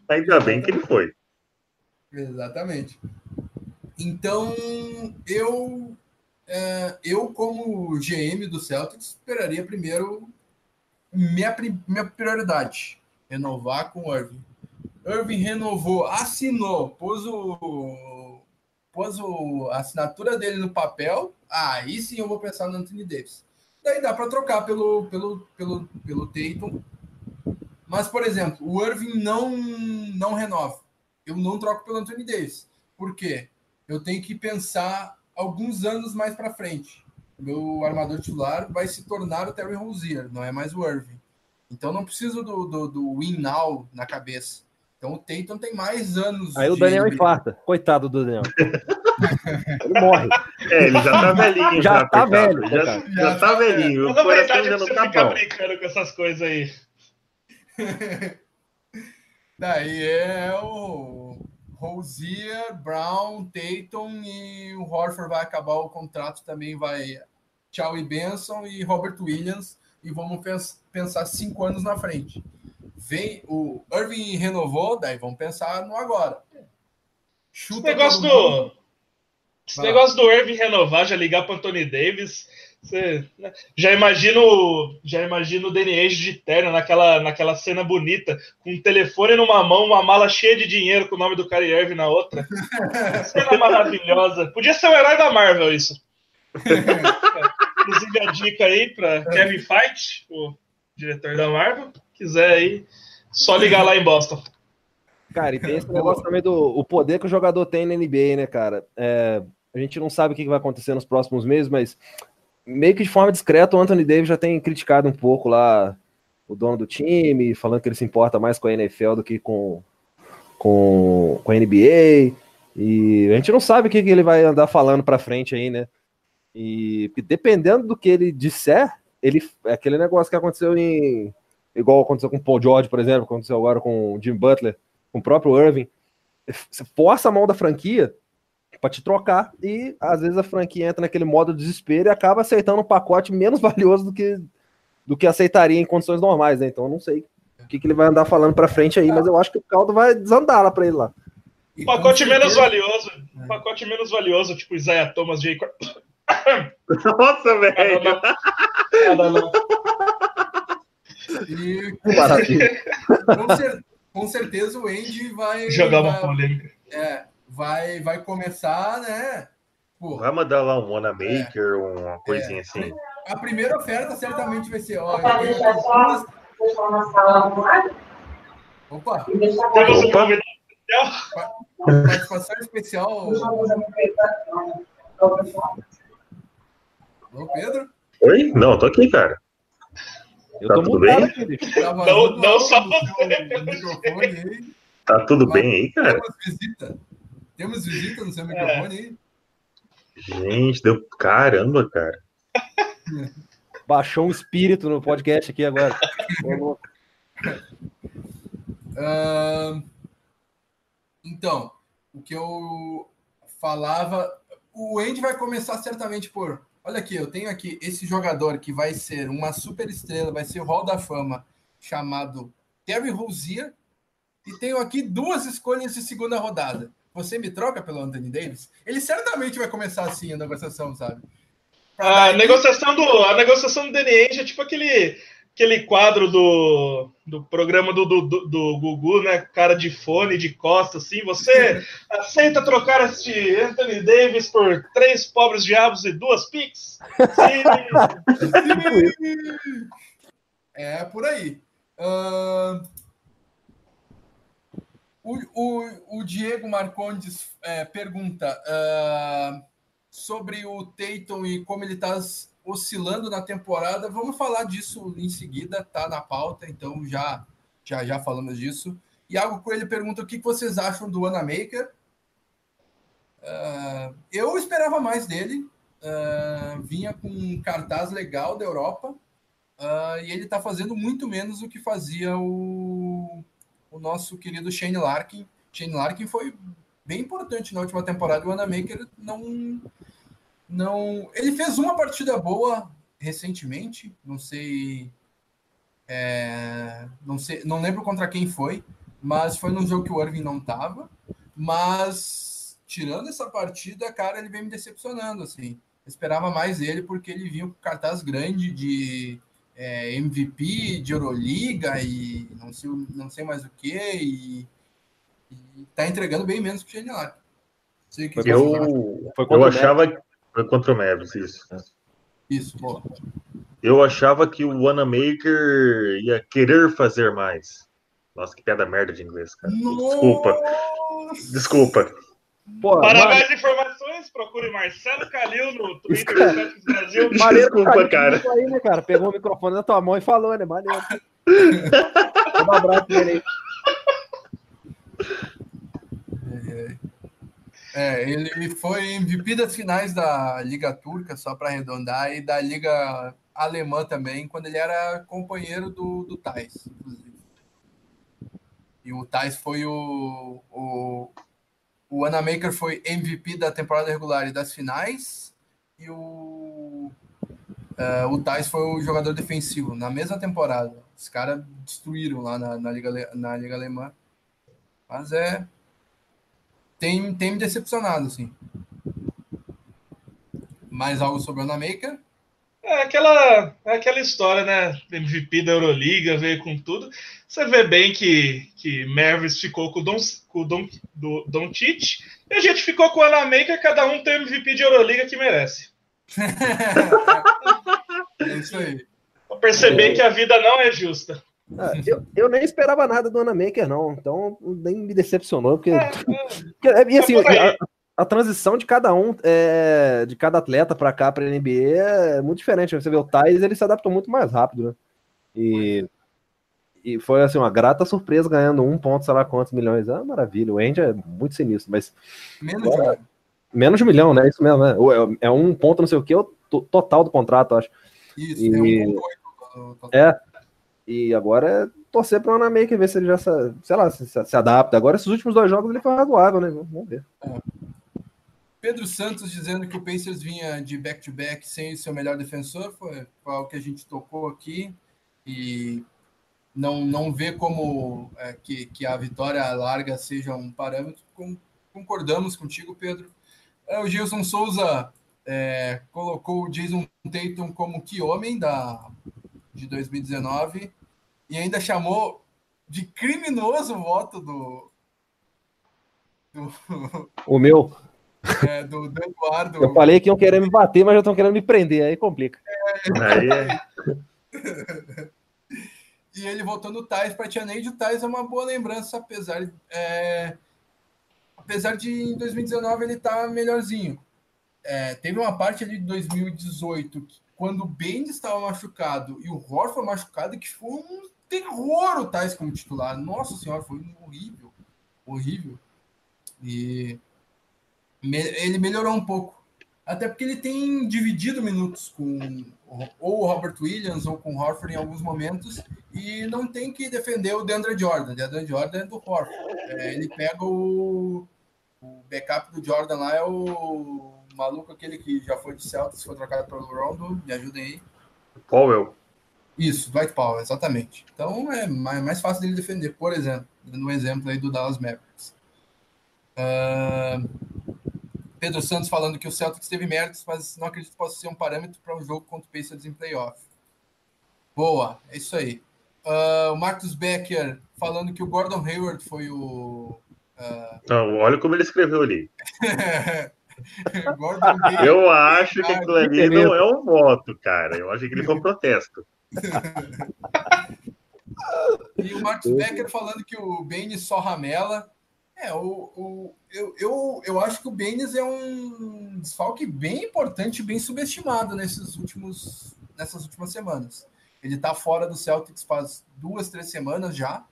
ainda bem que ele foi. Exatamente. Então, eu, é, eu como GM do Celtics, esperaria primeiro minha, minha prioridade, renovar com o Irving. Irving renovou, assinou, pôs o pôs o, a assinatura dele no papel, aí sim eu vou pensar no Anthony Davis. Daí dá para trocar pelo, pelo, pelo, pelo Tatum. Mas, por exemplo, o Irving não, não renova. Eu não troco pelo Anthony Davis. Por quê? Eu tenho que pensar alguns anos mais para frente. Meu armador titular vai se tornar o Terry Rozier, não é mais o Irving. Então não preciso do, do, do win now na cabeça. Então o Tatum tem mais anos. Aí o Daniel infarta. Coitado do Daniel. [laughs] ele morre. É, ele já tá velhinho. Já, já tá velho. Já, já, já tá velhinho. O coração não tá bom. brincando com essas coisas aí. [laughs] Daí é o Rosier, Brown, Tatum e o Horford vai acabar o contrato também vai tchau e Benson e Robert Williams e vamos pensar cinco anos na frente. Vem o Irving renovou, daí vamos pensar no agora. Chuta esse negócio do esse negócio do Irving renovar, já ligar para Anthony Davis, você, né? já imagino já imagino o Danny Age de terno naquela, naquela cena bonita, com um telefone numa mão, uma mala cheia de dinheiro com o nome do Kyrie Irving na outra. [laughs] cena maravilhosa. Podia ser o herói da Marvel isso. [laughs] Inclusive a dica aí para Kevin Feige, o diretor da Marvel, quiser aí, só ligar lá em Boston. Cara, e tem esse negócio também do o poder que o jogador tem na NBA, né, cara? É, a gente não sabe o que vai acontecer nos próximos meses, mas meio que de forma discreta, o Anthony Davis já tem criticado um pouco lá o dono do time, falando que ele se importa mais com a NFL do que com, com, com a NBA. E a gente não sabe o que, ele vai andar falando para frente aí, né? E dependendo do que ele disser, ele é aquele negócio que aconteceu em igual aconteceu com o Paul George, por exemplo, aconteceu agora com o Jim Butler, com o próprio Irving. Você força a mão da franquia para te trocar e às vezes a franquia entra naquele modo de desespero e acaba aceitando um pacote menos [laughs] valioso do que do que aceitaria em condições normais, né? Então eu não sei o que, que ele vai andar falando para frente aí, mas eu acho que o caldo vai desandar lá para ele lá. Um pacote menos valioso, um pacote menos valioso, tipo Isaiah Thomas, J. [laughs] Nossa, velho! Não. E, com, cer com, certeza o Andy vai. Jogar uma polêmica. É, vai, vai começar, né? Pô, vai mandar lá um Wanamaker, é, uma coisinha é, assim. A primeira oferta certamente vai ser: ó, eu tenho duas... Opa! Temos um convidado especial. Participação especial. Ô, Pedro? Oi? Não, tô aqui, cara. Eu tá tudo bem? Aqui, tá não, não só você. Tá tudo bem aí, cara? Temos visita. Temos visita no seu microfone aí? Gente, deu caramba, cara. Baixou um espírito no podcast aqui agora. [laughs] uh, então, o que eu falava, o Andy vai começar certamente por Olha aqui, eu tenho aqui esse jogador que vai ser uma super estrela, vai ser o Hall da Fama, chamado Terry Rozier, e tenho aqui duas escolhas de segunda rodada. Você me troca pelo Anthony Davis? Ele certamente vai começar assim a negociação, sabe? A negociação, do, a negociação do Danny Ainge é tipo aquele aquele quadro do, do programa do, do, do, Gugu, né? Cara de fone, de costa, assim. Você [laughs] aceita trocar este Anthony Davis por três pobres diabos e duas pics? Sim. [laughs] é por aí. Uh... O, o, o, Diego Marcondes é, pergunta uh, sobre o Tatum e como ele está oscilando na temporada. Vamos falar disso em seguida, tá na pauta, então já já já falamos disso. Iago Coelho pergunta o que vocês acham do Anamaker. Uh, eu esperava mais dele. Uh, vinha com um cartaz legal da Europa uh, e ele está fazendo muito menos do que fazia o, o nosso querido Shane Larkin. Shane Larkin foi bem importante na última temporada. O Anamaker não não. Ele fez uma partida boa recentemente, não sei. É, não sei, não lembro contra quem foi, mas foi num jogo que o Irving não tava. Mas tirando essa partida, cara, ele vem me decepcionando assim. Eu esperava mais ele porque ele vinha com cartaz grande de é, MVP de Euroliga e não sei, não sei mais o que e, e tá entregando bem menos que o Genial. Eu, eu achava, foi contra o Mavericks, isso. Isso, boa. Eu achava que o Wanamaker ia querer fazer mais. Nossa, que piada merda de inglês, cara. Desculpa. Desculpa. Pô, Para mais informações, procure Marcelo Calil no [laughs] Twitter do Brasil. Desculpa, cara. Aí, né, cara. Pegou o microfone na tua mão e falou, né? Maneiro. [laughs] um abraço nele aí. É, ele foi MVP das finais da Liga Turca, só para arredondar, e da Liga Alemã também, quando ele era companheiro do, do Thais, inclusive. E o Thais foi o, o. O Anamaker foi MVP da temporada regular e das finais, e o. Uh, o Thais foi o jogador defensivo na mesma temporada. Os caras destruíram lá na, na, Liga, na Liga Alemã. Mas é tem, tem me decepcionado, assim. Mais algo sobre o Anamaker? É aquela, é aquela história, né? MVP da Euroliga, veio com tudo. Você vê bem que, que Mavericks ficou com o Don, com o Don, do, Don Tite, e a gente ficou com o Anamaker, cada um tem o MVP de Euroliga que merece. [laughs] é isso aí. Pra perceber é. que a vida não é justa. Ah, eu, eu nem esperava nada do Anamaker, não. Então nem me decepcionou, porque. É, [laughs] porque e assim, a, a, transição de cada um, é, de cada atleta para cá, para NBA, é muito diferente. Você vê o Thais, ele se adaptou muito mais rápido, né? E, e foi assim, uma grata surpresa ganhando um ponto, sei lá quantos milhões. Ah, maravilha. O Andy é muito sinistro, mas. Menos, é, menos de um milhão, né? Isso mesmo, né? É, é um ponto, não sei o que, o total do contrato, acho. Isso, e, é um ponto. É, e agora é torcer para o Anamaker ver se ele já, sei lá, se, se, adapta. Agora, esses últimos dois jogos ele foi razoável, né? Vamos ver. É. Pedro Santos dizendo que o Pacers vinha de back-to-back -back sem seu melhor defensor, foi, algo que a gente tocou aqui. E não, não vê como é, que, que a vitória larga seja um parâmetro. Com, concordamos contigo, Pedro. É, o Gilson Souza é, colocou o Jason Tatum como que homem da, de 2019 e ainda chamou de criminoso o voto do. do o meu. [laughs] É, do, do, Eduardo. Eu falei que iam querer me bater, mas já estão querendo me prender, aí complica. É, aí é. [laughs] e ele voltou no Tais para Tianeide. O Tais é uma boa lembrança, apesar, é, apesar de em 2019 ele tá melhorzinho. É, teve uma parte ali de 2018 que quando o Bend estava machucado e o Horford machucado, que foi um terror o Tais como titular. Nossa senhora, foi horrível. Horrível. E ele melhorou um pouco. Até porque ele tem dividido minutos com ou o Robert Williams ou com o Horford em alguns momentos e não tem que defender o DeAndre Jordan. DeAndre Jordan é do Horford. É, ele pega o, o backup do Jordan lá, é o maluco aquele que já foi de Celtics, foi trocado pelo Rondo, me ajudem aí. Powell. Isso, Dwight Powell, exatamente. Então é mais, fácil dele defender, por exemplo, dando um exemplo aí do Dallas Mavericks. Uh, Pedro Santos falando que o Celtics teve méritos, mas não acredito que possa ser um parâmetro para um jogo contra o Pacers em playoff. Boa, é isso aí. Uh, o Marcus Becker falando que o Gordon Hayward foi o. Uh... Não, olha como ele escreveu ali. [laughs] [laughs] Eu acho que aquilo ali não é um voto, cara. Eu acho que ele foi um protesto. e o Marcos Becker falando que o Baines só ramela. É, o, o, eu, eu, eu acho que o Baines é um desfalque bem importante, bem subestimado nesses últimos, nessas últimas semanas. Ele tá fora do Celtics faz duas, três semanas já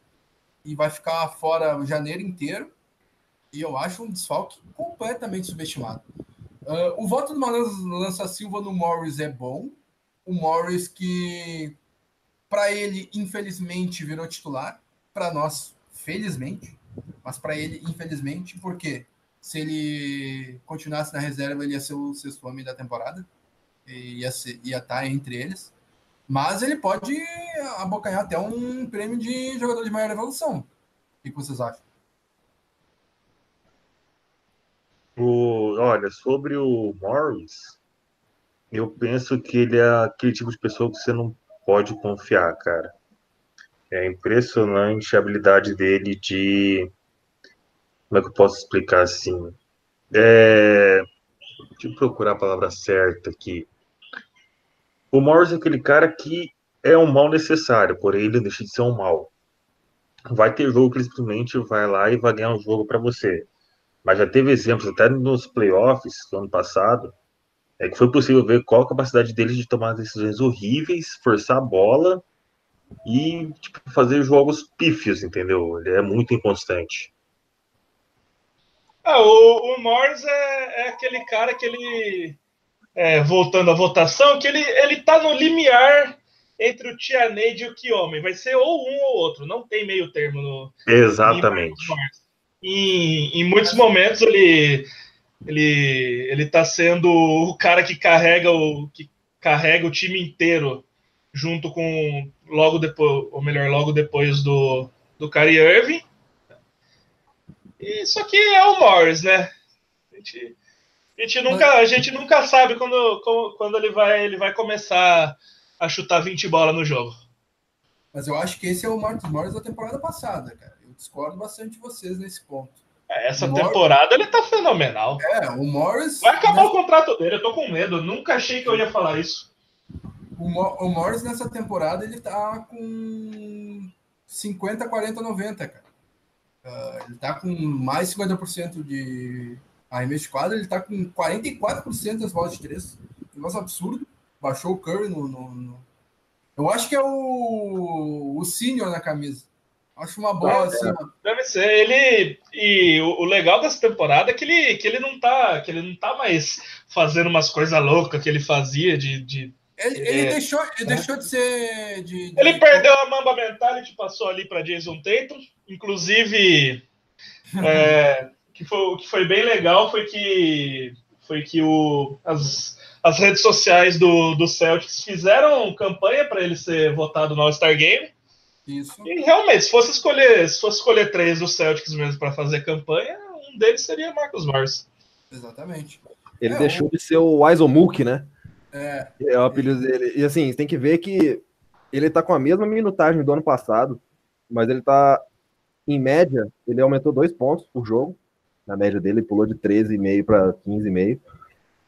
e vai ficar fora janeiro inteiro. E eu acho um desfalque completamente subestimado. Uh, o voto do Malandro Lança Silva no Morris é bom. O Morris que, para ele, infelizmente, virou titular. Para nós, felizmente. Mas para ele, infelizmente, porque se ele continuasse na reserva, ele ia ser o sexto homem da temporada. E ia, ia estar tá entre eles. Mas ele pode abocanhar até um prêmio de jogador de maior evolução. O que vocês acham? O, olha, sobre o Morris, eu penso que ele é aquele tipo de pessoa que você não pode confiar, cara. É impressionante a habilidade dele de. Como é que eu posso explicar assim? É... Deixa eu procurar a palavra certa aqui. O Morris é aquele cara que é um mal necessário, porém ele deixa de ser um mal. Vai ter jogo que ele simplesmente vai lá e vai ganhar um jogo para você. Mas já teve exemplos até nos playoffs do ano passado, é que foi possível ver qual a capacidade deles de tomar decisões horríveis, forçar a bola e tipo, fazer jogos pífios, entendeu? Ele é muito inconstante. Ah, o, o Morris é, é, aquele cara que ele, é, voltando à votação, que ele, ele tá no limiar entre o Tianeide e o Kiyomi. Vai ser ou um ou outro, não tem meio termo no. Exatamente. Em, em muitos momentos ele ele ele tá sendo o cara que carrega o que carrega o time inteiro junto com logo depois, ou melhor, logo depois do do Kyrie Irving. Isso aqui é o Morris, né? A gente, a gente nunca a gente nunca sabe quando quando ele vai ele vai começar a chutar 20 bolas no jogo. Mas eu acho que esse é o Marcos Morris da temporada passada, cara. Eu discordo bastante de vocês nesse ponto. É, essa o temporada Morris... ele tá fenomenal. É, o Morris. Vai acabar nessa... o contrato dele, eu tô com medo. Eu nunca achei que eu ia falar isso. O, Mo... o Morris nessa temporada ele tá com 50, 40, 90, cara. Uh, ele tá com mais 50% de arremesso de quadra, ele tá com 44% das bolas de três. Negócio absurdo. Baixou o Curry no, no, no, Eu acho que é o, o Senior na camisa. Acho uma boa, assim. Deve ser. Ele. E o, legal dessa temporada é que ele, que ele não tá. Que ele não tá mais fazendo umas coisas loucas que ele fazia de. de ele, ele é, deixou, ele deixou de ser. De, de... Ele perdeu a mamba mental e passou ali para Jason Tatum. Inclusive, [laughs] é, que foi, o que foi bem legal foi que foi que o, as, as redes sociais do, do Celtics fizeram campanha para ele ser votado no All-Star Game. Isso. E realmente, se fosse escolher, se fosse escolher três do Celtics mesmo para fazer campanha, um deles seria Marcos Morris. Exatamente. Ele é, deixou de ser o Isomuk, né? É. É o apelido dele. E assim, tem que ver que ele tá com a mesma minutagem do ano passado, mas ele tá, em média, ele aumentou dois pontos por jogo. Na média dele, ele pulou de 13,5 para 15,5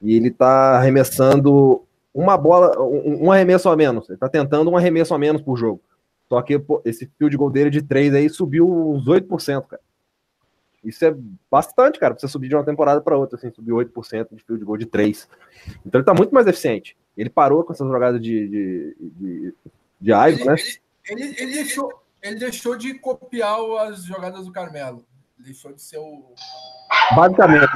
e ele está arremessando uma bola, um, um, arremesso a menos. Ele está tentando um arremesso a menos por jogo. Só que pô, esse field goal dele de 3 aí subiu uns 8%, cara. Isso é bastante, cara, pra você subir de uma temporada para outra, assim, subir 8% de field goal de 3. Então ele tá muito mais eficiente. Ele parou com essas jogadas de, de, de, de Ivo, né? Ele, ele, ele, deixou, ele deixou de copiar as jogadas do Carmelo. Ele deixou de ser o. Basicamente.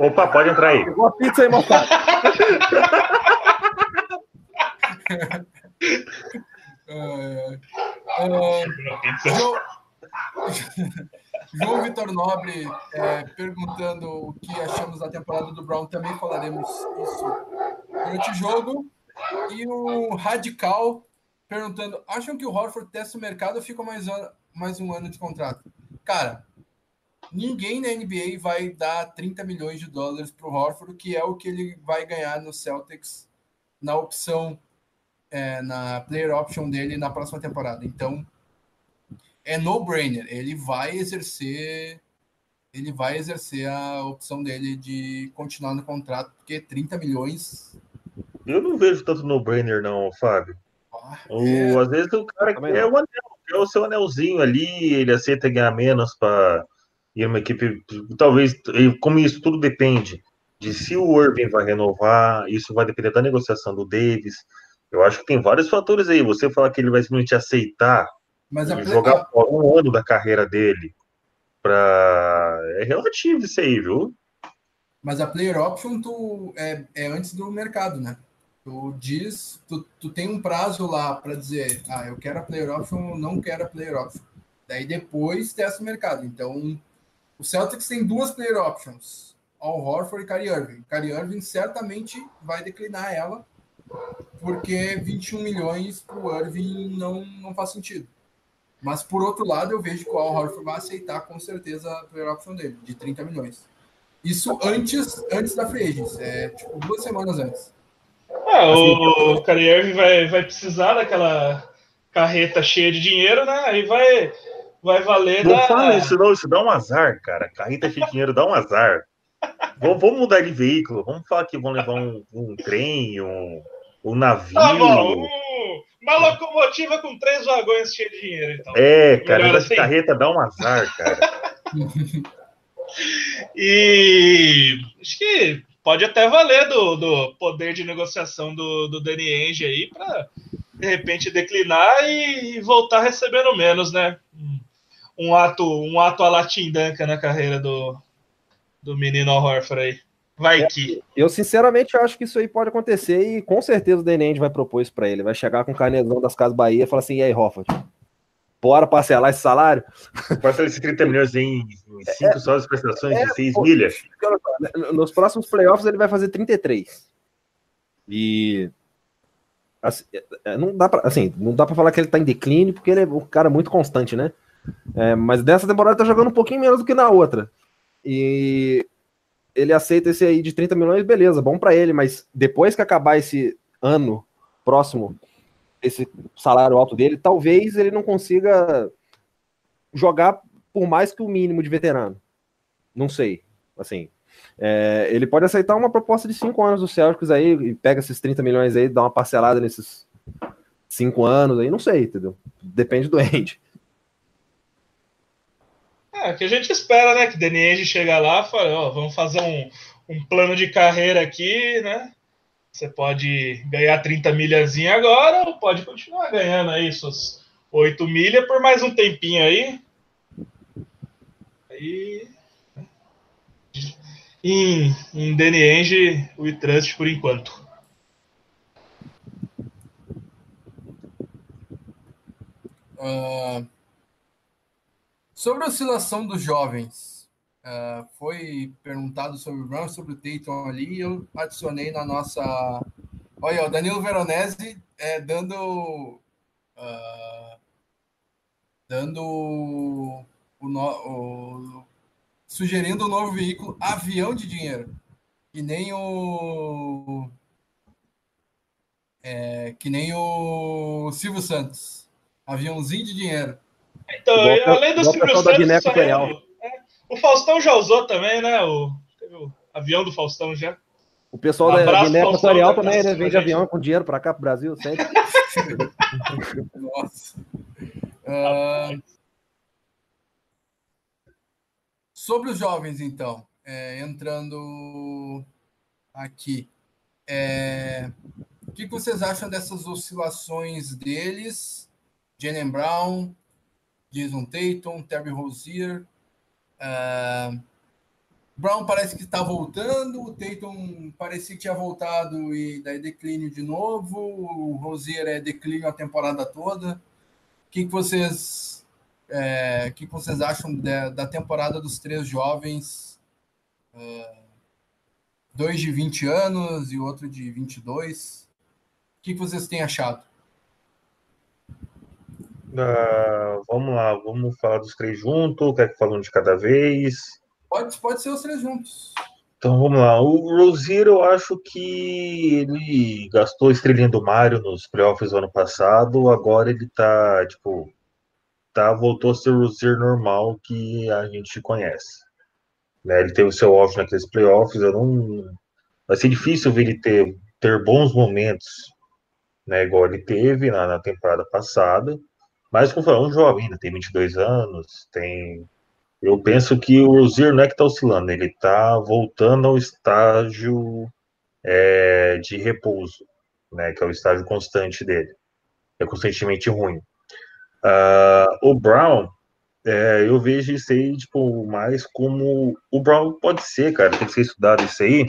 Opa, pode entrar aí. Pegou a pizza aí, moçada. [laughs] uh, uh, João, [laughs] João Vitor Nobre é, perguntando o que achamos da temporada do Brown, também falaremos isso durante o jogo. E o Radical perguntando: acham que o Horford testa o mercado ou fica mais, mais um ano de contrato? Cara, ninguém na NBA vai dar 30 milhões de dólares para o Horford, que é o que ele vai ganhar no Celtics na opção, é, na player option dele na próxima temporada. Então, é no-brainer. Ele vai exercer ele vai exercer a opção dele de continuar no contrato, porque 30 milhões. Eu não vejo tanto no-brainer, não, Fábio. Ah, é... o, às vezes o cara quer o anel, quer o seu anelzinho ali, ele aceita ganhar menos para e uma equipe, talvez, como isso tudo depende de se o Irving vai renovar, isso vai depender da negociação do Davis. Eu acho que tem vários fatores aí. Você falar que ele vai simplesmente aceitar a... jogar um ano da carreira dele para é relativo isso aí, viu? Mas a player option tu é, é antes do mercado, né? Tu diz, tu, tu tem um prazo lá para dizer, ah, eu quero a player option não quero a player option. Daí depois testa o mercado. Então, o Celtics tem duas player options, Al Horford e Kyrie Irving. Kyrie Irving certamente vai declinar ela, porque 21 milhões para o Irving não, não faz sentido. Mas, por outro lado, eu vejo que o Al Horford vai aceitar com certeza a player option dele, de 30 milhões. Isso antes, antes da free é tipo duas semanas antes. Ah, o, o Kyrie Irving vai, vai precisar daquela carreta cheia de dinheiro, né? Aí vai vai valer. Não da... fala isso, não. Isso dá um azar, cara. Carreta cheia de dinheiro dá um azar. vamos, vamos mudar de veículo. Vamos falar que vão levar um, um trem, um, um navio. Tá bom, uma locomotiva com três vagões cheia de dinheiro, então. É, cara, essa assim. carreta dá um azar, cara. [laughs] E acho que pode até valer do, do poder de negociação do, do Danny Ainge aí para de repente declinar e voltar recebendo menos, né? Um ato, um ato a latindanca na carreira do, do menino Horford aí. Vai é, que. Eu, sinceramente, acho que isso aí pode acontecer e com certeza o Ainge vai propor isso para ele. Vai chegar com o carnezão das Casas Bahia e falar assim: e aí, Horford? Bora parcelar esse salário? [laughs] Parcelar esses 30 milhões em 5 é, só as prestações é, de 6 milhas. Nos próximos playoffs ele vai fazer 33. E assim, é, é, não dá para assim, não dá para falar que ele tá em declínio, porque ele é um cara muito constante, né? É, mas dessa temporada tá jogando um pouquinho menos do que na outra. E ele aceita esse aí de 30 milhões, beleza, bom para ele, mas depois que acabar esse ano próximo, esse salário alto dele, talvez ele não consiga jogar por mais que o mínimo de veterano. Não sei. Assim, é, ele pode aceitar uma proposta de cinco anos do Celtics aí e pega esses 30 milhões aí, dá uma parcelada nesses cinco anos aí, não sei, entendeu? Depende do [laughs] Andy. É, que a gente espera, né? Que Andy chega lá e fala, ó, vamos fazer um, um plano de carreira aqui, né? Você pode ganhar 30 milhazinho agora ou pode continuar ganhando aí suas 8 milhas por mais um tempinho aí. Aí. Em, em DNEng, o e-trust por enquanto. Uh, sobre a oscilação dos jovens, Uh, foi perguntado sobre o Brown, sobre o Tatum ali, eu adicionei na nossa. Olha, o Danilo Veronese é, dando. Uh, dando. O, no, o, sugerindo um novo veículo, avião de dinheiro. Que nem o. É, que nem o Silvio Santos. Aviãozinho de dinheiro. Então, além do Silvio Santos. O Faustão já usou também, né? O, o avião do Faustão já. O pessoal um da Guiné Equatorial também né, vende avião com dinheiro para cá, para o Brasil, sempre. [laughs] Nossa. Uh, sobre os jovens, então, é, entrando aqui, é, o que vocês acham dessas oscilações deles? Jalen Brown, Jason Tatum, Terry Rozier, Uh, Brown parece que está voltando, o Tatum parecia que tinha voltado e daí declínio de novo, o Rosier é declínio a temporada toda. O que, que vocês é, que, que vocês acham da, da, temporada dos três jovens? Uh, dois de 20 anos e outro de 22. O que, que vocês têm achado? Uh, vamos lá, vamos falar dos três juntos, quer que falando de cada vez? Pode, pode ser os três juntos. Então vamos lá. O Rosier, eu acho que ele gastou a estrelinha do Mario nos playoffs do ano passado, agora ele tá, tipo, tá, voltou a ser o Rosier normal que a gente conhece. Né? Ele teve o seu off naqueles playoffs, eu não. Vai ser difícil ver ele ter, ter bons momentos, né? Igual ele teve na, na temporada passada. Mas, como falou, é um jovem ainda, tem 22 anos, tem... Eu penso que o Rozier não é que está oscilando, ele está voltando ao estágio é, de repouso, né, que é o estágio constante dele. É constantemente ruim. Uh, o Brown, é, eu vejo isso aí, tipo, mais como... O Brown pode ser, cara, tem que ser estudado isso aí,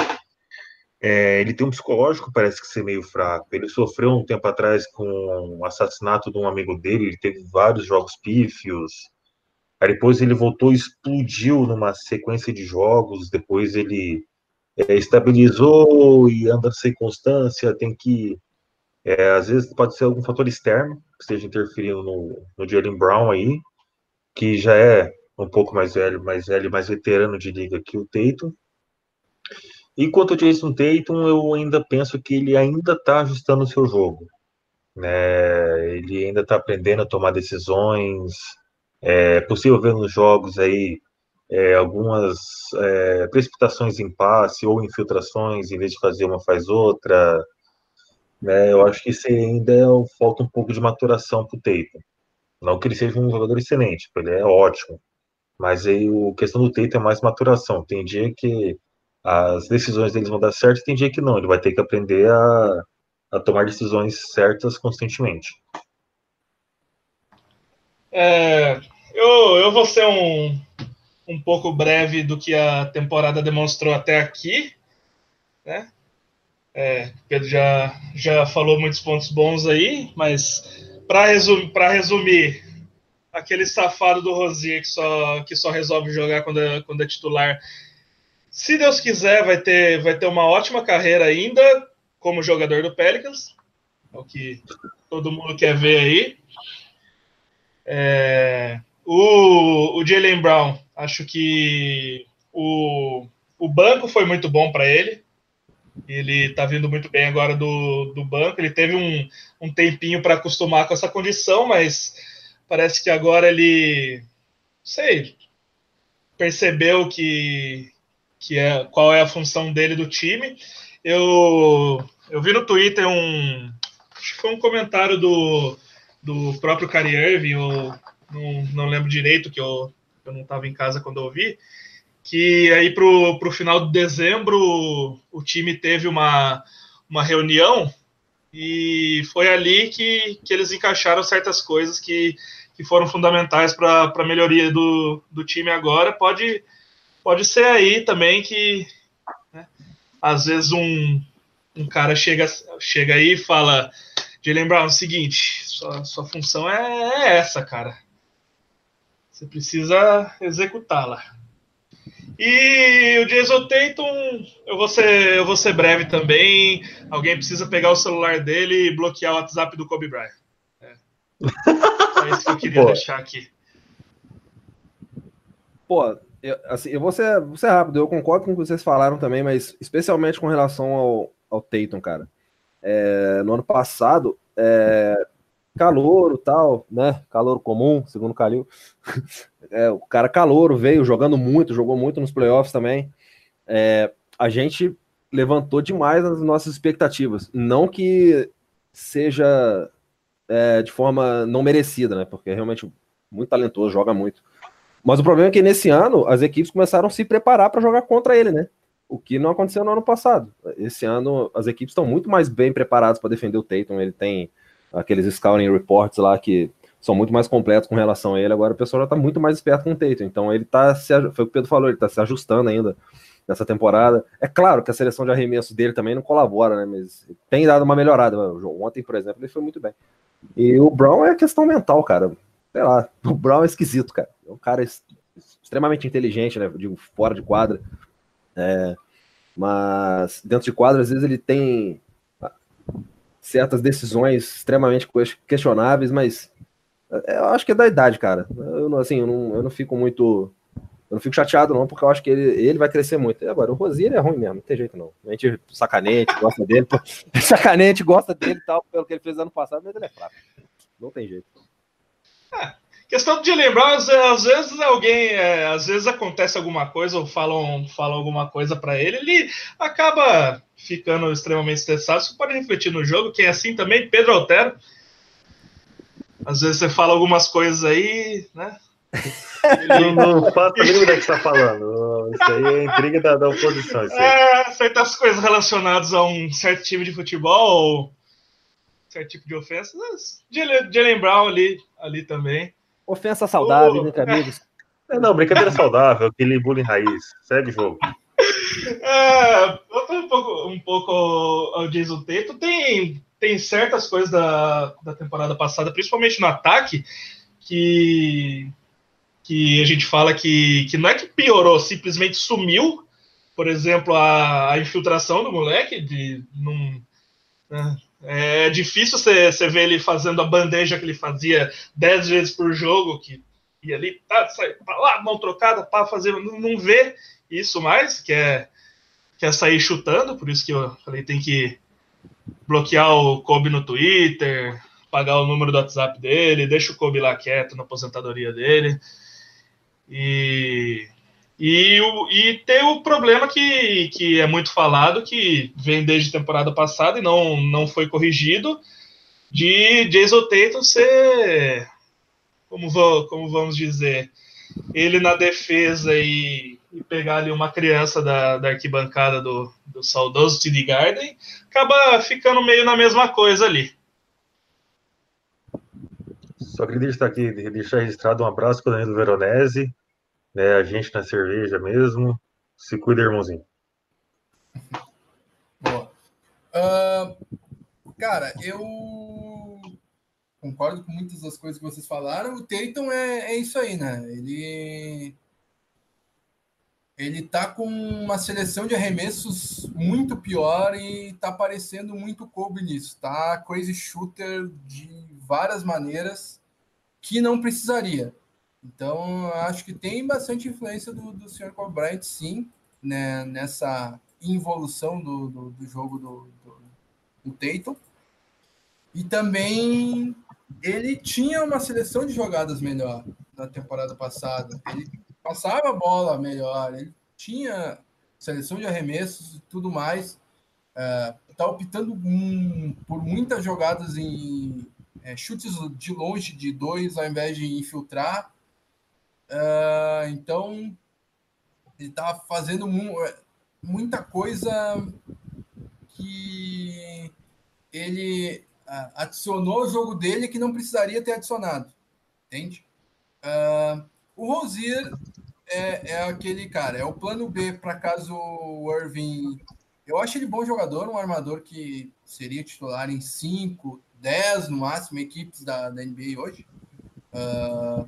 é, ele tem um psicológico, parece que ser meio fraco. Ele sofreu um tempo atrás com o um assassinato de um amigo dele, ele teve vários jogos pífios. Aí depois ele voltou e explodiu numa sequência de jogos. Depois ele é, estabilizou e anda sem constância. Tem que. É, às vezes pode ser algum fator externo que esteja interferindo no, no Jalen Brown aí, que já é um pouco mais velho, mais velho, mais veterano de liga que o Tatum. Enquanto o Jason Tatum, eu ainda penso que ele ainda está ajustando o seu jogo. Né? Ele ainda está aprendendo a tomar decisões. É possível ver nos jogos aí é, algumas é, precipitações em passe ou infiltrações, em vez de fazer uma, faz outra. Né? Eu acho que isso ainda é, falta um pouco de maturação para o Tatum. Não que ele seja um jogador excelente, ele é ótimo. Mas aí o questão do Tatum é mais maturação. Tem dia que as decisões deles vão dar certo, tem dia que não. Ele vai ter que aprender a, a tomar decisões certas constantemente. É, eu, eu vou ser um, um pouco breve do que a temporada demonstrou até aqui. Né? É, Pedro já, já falou muitos pontos bons aí, mas para resumir, resumir, aquele safado do Rosier que só, que só resolve jogar quando é, quando é titular. Se Deus quiser, vai ter, vai ter uma ótima carreira ainda como jogador do Pelicans. É o que todo mundo quer ver aí. É, o, o Jalen Brown, acho que o, o banco foi muito bom para ele. Ele está vindo muito bem agora do, do banco. Ele teve um, um tempinho para acostumar com essa condição, mas parece que agora ele, sei, percebeu que, que é qual é a função dele do time. Eu, eu vi no Twitter um, acho que foi um comentário do, do próprio Kyrie Irving, eu não, não lembro direito que eu, eu não estava em casa quando eu ouvi, que aí pro, pro final de dezembro o time teve uma, uma reunião e foi ali que, que eles encaixaram certas coisas que, que foram fundamentais para a melhoria do, do time agora. Pode, pode ser aí também que né, às vezes um, um cara chega, chega aí e fala de lembrar o seguinte, sua, sua função é, é essa, cara. Você precisa executá-la. E o Jason Tatum, eu vou, ser, eu vou ser breve também. Alguém precisa pegar o celular dele e bloquear o WhatsApp do Kobe Bryant. É, [laughs] é isso que eu queria Pô. deixar aqui. Pô, eu, assim, eu vou ser, vou ser rápido, eu concordo com o que vocês falaram também, mas especialmente com relação ao, ao Tatum, cara. É, no ano passado, é, calouro tal, né? Calor comum, segundo o Calil. [laughs] É, o cara calouro veio jogando muito, jogou muito nos playoffs também. É, a gente levantou demais as nossas expectativas. Não que seja é, de forma não merecida, né? Porque é realmente muito talentoso, joga muito. Mas o problema é que nesse ano as equipes começaram a se preparar para jogar contra ele, né? O que não aconteceu no ano passado. Esse ano as equipes estão muito mais bem preparadas para defender o Tatum. Ele tem aqueles scouting reports lá que são muito mais completos com relação a ele. Agora o pessoal já está muito mais esperto com o Tatum. Então ele está se foi o que o Pedro falou, ele está se ajustando ainda nessa temporada. É claro que a seleção de arremesso dele também não colabora, né? Mas tem dado uma melhorada. Ontem, por exemplo, ele foi muito bem. E o Brown é questão mental, cara. Sei lá, [laughs] o Brown é esquisito, cara. É um cara extremamente inteligente, né? Digo, fora de quadra. É, mas dentro de quadra, às vezes ele tem certas decisões extremamente questionáveis, mas é, eu acho que é da idade, cara. Eu, assim, eu não, eu não fico muito. Eu não fico chateado, não, porque eu acho que ele, ele vai crescer muito. E agora, o Rosier é ruim mesmo, não tem jeito, não. A gente sacaneia, gosta dele. [laughs] sacaneia, gosta dele e tal, pelo que ele fez ano passado, mas ele é fraco. Não tem jeito. É, [laughs] questão de lembrar, às, às vezes alguém, é, às vezes acontece alguma coisa ou falam, falam alguma coisa para ele, ele acaba ficando extremamente estressado. Isso pode refletir no jogo. Quem é assim também, Pedro Altero. Às vezes você fala algumas coisas aí, né? Ele... [laughs] Não, não faço a mínima que está falando. Isso aí é intriga da, da oposição. É, certas coisas relacionadas a um certo time de futebol, certo tipo de ofensa. Jalen Brown ali, ali também. Ofensa saudável, né, amigos? [laughs] É, não, brincadeira saudável, aquele bullying raiz. Segue o jogo. [laughs] É, um pouco, um pouco ao Jason Tatum. Tem, tem certas coisas da, da temporada passada, principalmente no ataque, que, que a gente fala que, que não é que piorou, simplesmente sumiu. Por exemplo, a, a infiltração do moleque, de num, né, é difícil você, você ver ele fazendo a bandeja que ele fazia dez vezes por jogo, que ia ali, tá, sai lá, mão trocada, para fazer, não, não vê isso mais, que é, que é sair chutando, por isso que eu falei, tem que bloquear o Kobe no Twitter, pagar o número do WhatsApp dele, deixa o Kobe lá quieto na aposentadoria dele. E, e, o, e tem o problema que, que é muito falado, que vem desde temporada passada e não, não foi corrigido, de Jason Tatum ser, como, vou, como vamos dizer, ele na defesa e, e pegar ali uma criança da, da arquibancada do, do saudoso TD Garden, acaba ficando meio na mesma coisa ali. Só queria deixar aqui, deixar registrado um abraço para o Danilo Veronese, né, a gente na cerveja mesmo. Se cuida, irmãozinho. Boa. Uh, cara, eu concordo com muitas das coisas que vocês falaram. O Tatum é, é isso aí, né? Ele ele tá com uma seleção de arremessos muito pior e tá parecendo muito Kobe nisso, tá? Crazy shooter de várias maneiras que não precisaria. Então, acho que tem bastante influência do, do Sr. Bryant, sim, né, nessa involução do, do, do jogo do, do, do Tatum. E também ele tinha uma seleção de jogadas melhor na temporada passada. Ele passava a bola melhor, ele tinha seleção de arremessos e tudo mais. Está uh, optando um, por muitas jogadas em é, chutes de longe de dois ao invés de infiltrar. Uh, então, ele está fazendo mu muita coisa que ele adicionou o jogo dele que não precisaria ter adicionado. Entende? Uh, o Rosier é, é, aquele cara, é o plano B para caso o Irving. Eu acho ele bom jogador, um armador que seria titular em 5, 10 no máximo equipes da, da NBA hoje. Uh,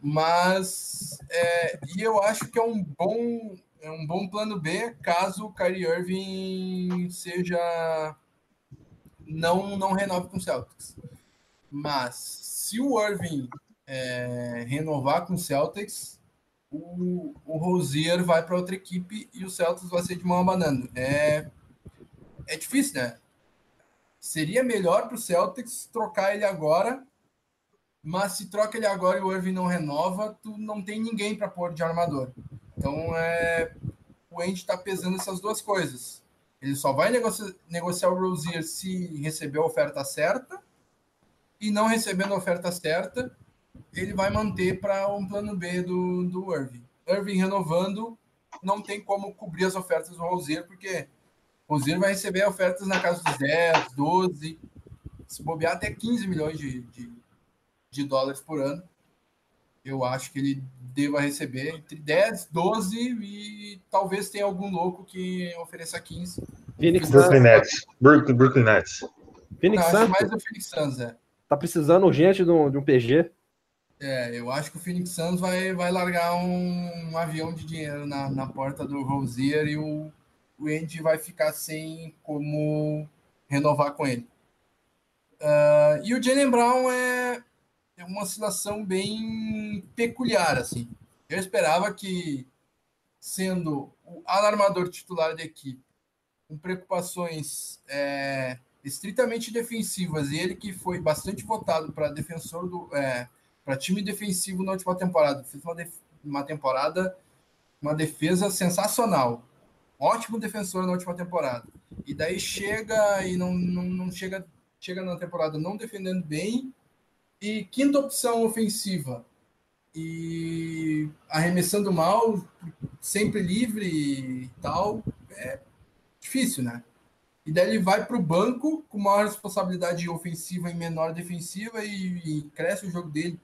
mas é, e eu acho que é um bom é um bom plano B caso o Kyrie Irving seja não, não renove com o Celtics. Mas se o Irving é, renovar com o Celtics, o, o Rosier vai para outra equipe e o Celtics vai ser de mão abanando. É, é difícil, né? Seria melhor para o Celtics trocar ele agora, mas se troca ele agora e o Irving não renova, tu não tem ninguém para pôr de armador. Então é, o Andy está pesando essas duas coisas. Ele só vai negociar, negociar o Rozier se receber a oferta certa. E não recebendo a oferta certa, ele vai manter para um plano B do, do Irving. Irving renovando, não tem como cobrir as ofertas do Rozier, porque o Rozier vai receber ofertas na casa dos 10, 12, se bobear até 15 milhões de, de, de dólares por ano. Eu acho que ele deva receber entre 10, 12 e talvez tenha algum louco que ofereça 15. Phoenix Brooklyn Nets. Brooklyn, Brooklyn Nets. Phoenix Não, Suns. mais o Phoenix Suns, é. Tá precisando urgente de um, de um PG. É, eu acho que o Phoenix Suns vai, vai largar um, um avião de dinheiro na, na porta do Rosier e o, o Andy vai ficar sem como renovar com ele. Uh, e o Jalen Brown é, é uma oscilação bem peculiar, assim. Eu esperava que, sendo o alarmador titular da equipe, com preocupações é, estritamente defensivas, e ele que foi bastante votado para defensor do. É, para time defensivo na última temporada, fez uma, uma temporada, uma defesa sensacional. Ótimo defensor na última temporada. E daí chega e não, não, não chega, chega na temporada não defendendo bem e quinta opção ofensiva e arremessando mal, sempre livre e tal, é difícil, né? E daí ele vai para o banco com maior responsabilidade ofensiva e menor defensiva e, e, cresce o jogo dele.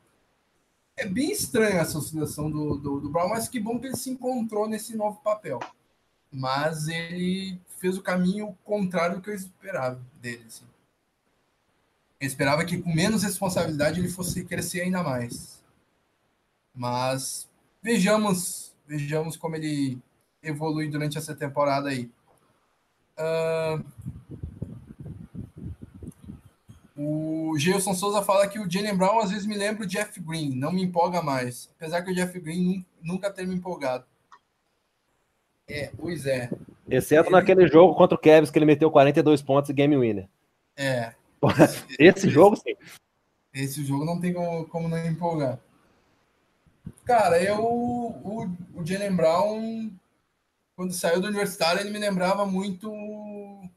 É bem estranha essa oscilação do, do, do Brown, mas que bom que ele se encontrou nesse novo papel. Mas ele fez o caminho contrário do que eu esperava dele. Assim. Eu esperava que com menos responsabilidade ele fosse crescer ainda mais. Mas vejamos, vejamos como ele evolui durante essa temporada aí. Uh, o Gelson Souza fala que o Jalen Brown às vezes me lembra o Jeff Green, não me empolga mais. Apesar que o Jeff Green nunca ter me empolgado. É, pois é. Exceto ele... naquele jogo contra o Cavs que ele meteu 42 pontos e game winner. É, [laughs] esse jogo, sim. Esse jogo não tem como, como não empolgar. Cara, eu. O, o Jalen Brown, quando saiu do universitário, ele me lembrava muito o,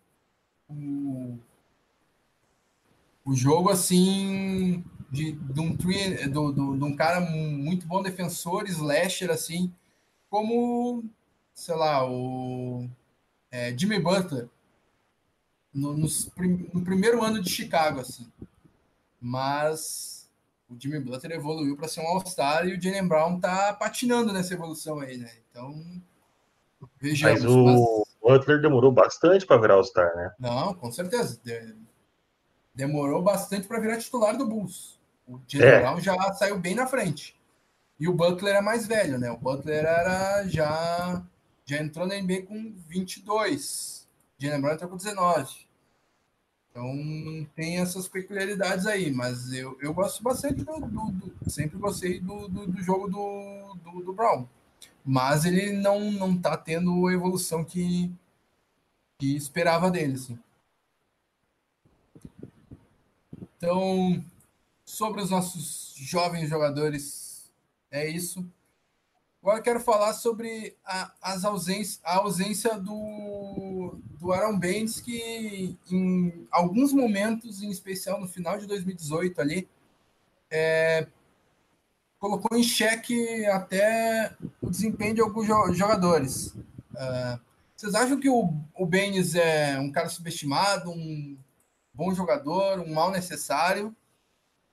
o jogo assim. de, de, um, de, de, um cara muito bom defensor, slasher, assim, como, sei lá, o é, Jimmy Butler, no, no, no, primeiro ano de Chicago, assim. Mas o Jimmy Butler evoluiu para ser um All-Star e o Jalen Brown tá patinando nessa evolução aí, né? Então, vejamos. Mas o mas... Butler demorou bastante para virar All-Star, né? Não, com certeza. Demorou bastante para virar titular do Bulls. O Jalen é. Brown já saiu bem na frente. E o Butler é mais velho, né? O Butler era já já entrou na NBA com 22. Jalen Brown entrou com 19. Então tem essas peculiaridades aí, mas eu, eu gosto bastante do, do, do sempre gostei do, do, do jogo do, do, do, Brown. Mas ele não não tá tendo a evolução que, que esperava dele, assim. Então, sobre os nossos jovens jogadores, é isso. Agora eu quero falar sobre a, as ausências, a ausência do, do Aaron Baines, que em alguns momentos, em especial no final de 2018 ali, é, colocou em xeque até o desempenho de alguns jogadores. Uh, vocês acham que o, o Baines é um cara subestimado, um bom jogador, um mal necessário,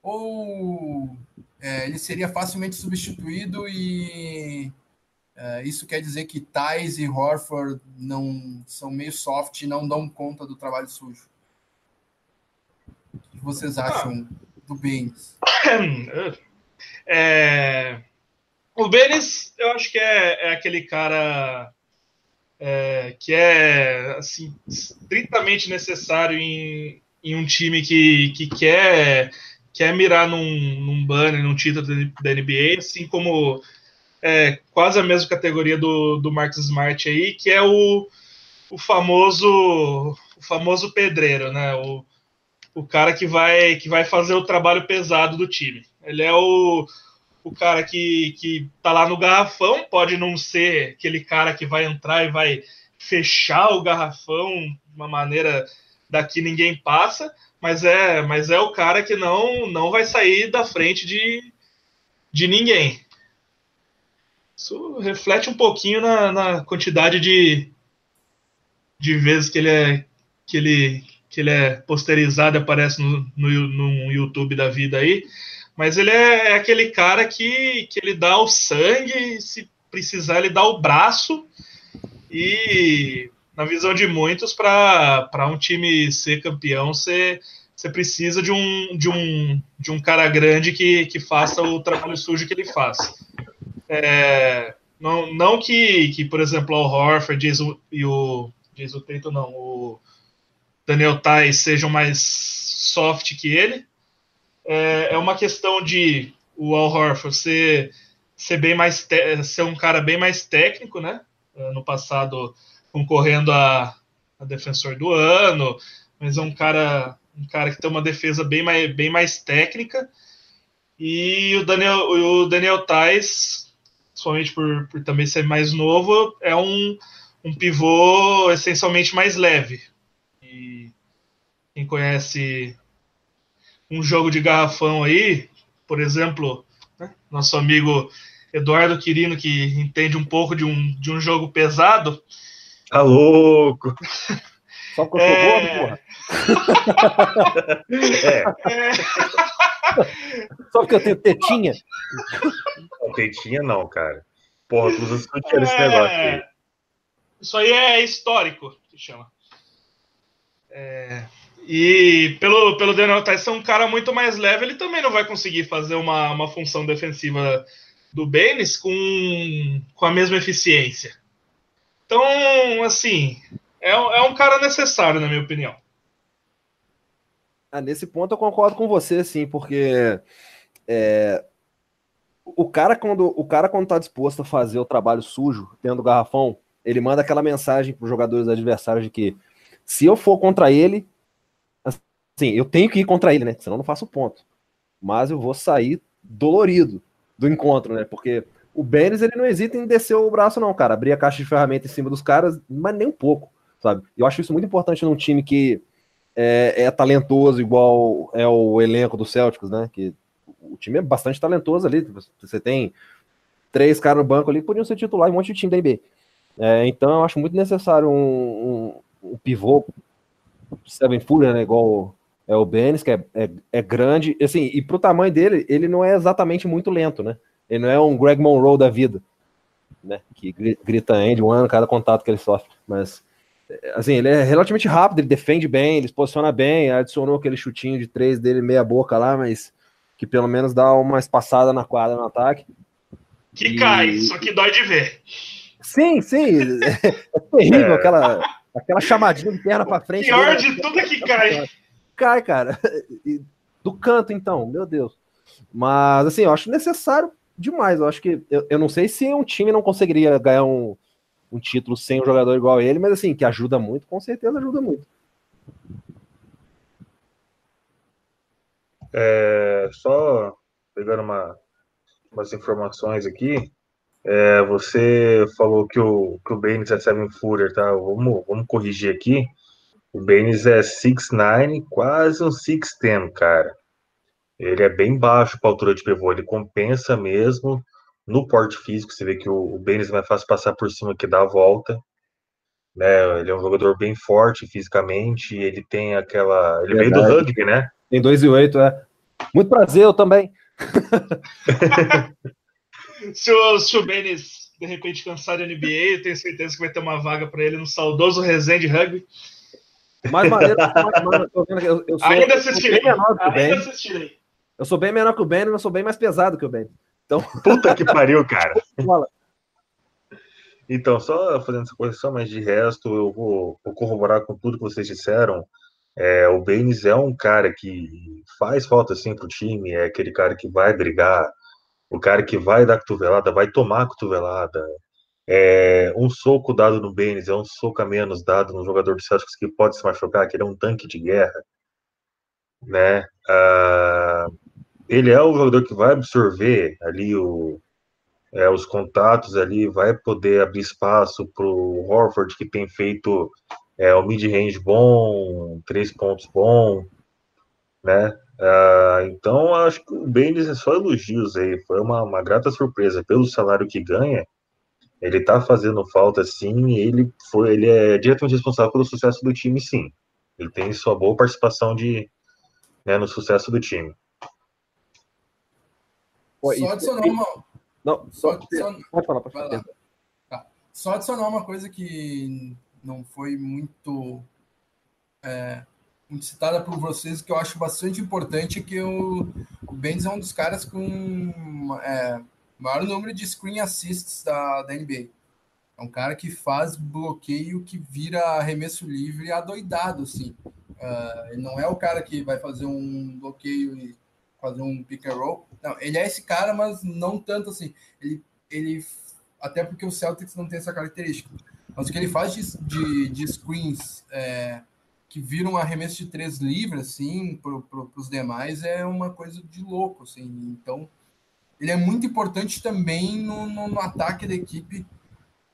ou é, ele seria facilmente substituído e é, isso quer dizer que Thais e Horford não são meio soft e não dão conta do trabalho sujo. O que vocês acham ah. do Benes? [coughs] É, o Benes, eu acho que é, é aquele cara é, que é assim, estritamente necessário em, em um time que, que quer, quer mirar num, num banner, num título da NBA, assim como é, quase a mesma categoria do, do Marcus Smart aí, que é o, o famoso o famoso pedreiro, né? O, o cara que vai que vai fazer o trabalho pesado do time. Ele é o, o cara que, que tá lá no garrafão, pode não ser aquele cara que vai entrar e vai fechar o garrafão de uma maneira daqui ninguém passa, mas é, mas é o cara que não não vai sair da frente de, de ninguém. Isso reflete um pouquinho na, na quantidade de, de vezes que ele é que ele que ele é posterizado, aparece no, no, no YouTube da vida aí, mas ele é, é, aquele cara que, que ele dá o sangue, se precisar ele dá o braço e na visão de muitos, para um time ser campeão, você, você precisa de um, de, um, de um cara grande que, que faça o trabalho sujo que ele faz. É, não, não que, que, por exemplo, o Horford e o Jason Tatum, não, o Daniel Tais sejam mais soft que ele. É, é uma questão de o Al Horford ser, ser, bem mais ser um cara bem mais técnico, né? No passado concorrendo a, a, defensor do ano, mas é um cara, um cara que tem uma defesa bem mais, bem mais técnica. E o Daniel, o Daniel Tais, somente por, por também ser mais novo, é um, um pivô essencialmente mais leve. E quem conhece um jogo de garrafão aí, por exemplo, né, nosso amigo Eduardo Quirino, que entende um pouco de um, de um jogo pesado, Tá louco. Só porque eu sou é... gordo, porra. [laughs] [laughs] [laughs] é. é. Só porque eu tenho tetinha. Não, tetinha não, cara. Porra, tu usa sutiã nesse é... negócio aí. Isso aí é histórico, que chama. É... E pelo, pelo Daniel Tyson, um cara muito mais leve, ele também não vai conseguir fazer uma, uma função defensiva do Benes com, com a mesma eficiência. Então, assim, é, é um cara necessário, na minha opinião. Ah, nesse ponto eu concordo com você, sim, porque é, o cara quando o cara quando tá disposto a fazer o trabalho sujo dentro do garrafão, ele manda aquela mensagem para os jogadores adversários de que se eu for contra ele, assim, eu tenho que ir contra ele, né? Senão eu não faço ponto. Mas eu vou sair dolorido do encontro, né? Porque o Benes, ele não hesita em descer o braço, não, cara. Abrir a caixa de ferramenta em cima dos caras, mas nem um pouco, sabe? Eu acho isso muito importante num time que é, é talentoso, igual é o elenco do Celtics, né? Que o time é bastante talentoso ali. Você tem três caras no banco ali que podiam ser titular em um monte de time da NBA. É, então eu acho muito necessário um, um, um pivô Seven Fuller, né? Igual é o Benes, que é, é, é, grande. Assim, e pro tamanho dele, ele não é exatamente muito lento, né? Ele não é um Greg Monroe da vida, né? Que grita end um ano cada contato que ele sofre. Mas, assim, ele é relativamente rápido, ele defende bem, ele se posiciona bem, adicionou aquele chutinho de três dele meia boca lá, mas que pelo menos dá uma espaçada na quadra no ataque. Que e... cai, só que dói de ver. Sim, sim. É, é terrível é. aquela, aquela chamadinha de perna pra frente. Pior de tudo é que cai. Cai, cara. Do canto, então, meu Deus. Mas, assim, eu acho necessário demais. Eu acho que. Eu, eu não sei se um time não conseguiria ganhar um, um título sem um jogador igual ele, mas, assim, que ajuda muito, com certeza ajuda muito. É, só pegando uma, umas informações aqui. É, você falou que o, que o Baines é seven footer, tá? Vamos, vamos corrigir aqui. O Baines é 6'9", quase um 6'10", cara. Ele é bem baixo para altura de pivô, ele compensa mesmo no porte físico. Você vê que o, o Baines é mais fácil passar por cima que dar a volta. Né? Ele é um jogador bem forte fisicamente, ele tem aquela. Ele Verdade. veio do rugby, né? Tem 2 e 8, é. Muito prazer, eu também. [laughs] se, o, se o Benes de repente cansar de NBA, eu tenho certeza que vai ter uma vaga para ele no saudoso Resende Rugby. Mais maneiro, [laughs] mais, eu, eu sou, Ainda assistirei. Ainda assistirei. Eu sou bem menor que o Ben, mas sou bem mais pesado que o Ben. Então... Puta que pariu, cara. [laughs] Então, só fazendo essa correção, mas de resto, eu vou, vou corroborar com tudo que vocês disseram. É, o Baines é um cara que faz falta assim pro time, é aquele cara que vai brigar, o cara que vai dar cotovelada, vai tomar cotovelada. É, um soco dado no Baines é um soco a menos dado no jogador do Celtics que pode se machucar, que ele é um tanque de guerra, né? Ah, ele é o jogador que vai absorver ali o, é, os contatos ali, vai poder abrir espaço para o Horford, que tem feito é, o mid-range bom, três pontos bom, né? Uh, então, acho que o Baines é só elogios aí. Foi uma, uma grata surpresa pelo salário que ganha. Ele tá fazendo falta, sim. Ele foi, ele é diretamente responsável pelo sucesso do time, sim. Ele tem sua boa participação de, né, no sucesso do time. Só adicionar uma. Não, só adicionar... Pode falar, pode falar. Tá. Só adicionar uma coisa que não foi muito, é, muito citada por vocês, que eu acho bastante importante, que o, o Benz é um dos caras com é, maior número de screen assists da, da NBA. É um cara que faz bloqueio que vira arremesso livre adoidado, assim. Uh, ele não é o cara que vai fazer um bloqueio e fazer um pick and roll. Não, ele é esse cara, mas não tanto assim. Ele, ele até porque o Celtics não tem essa característica. Mas o que ele faz de, de, de screens é, que viram arremesso de três livres, assim, para pro, os demais, é uma coisa de louco, assim. Então, ele é muito importante também no, no, no ataque da equipe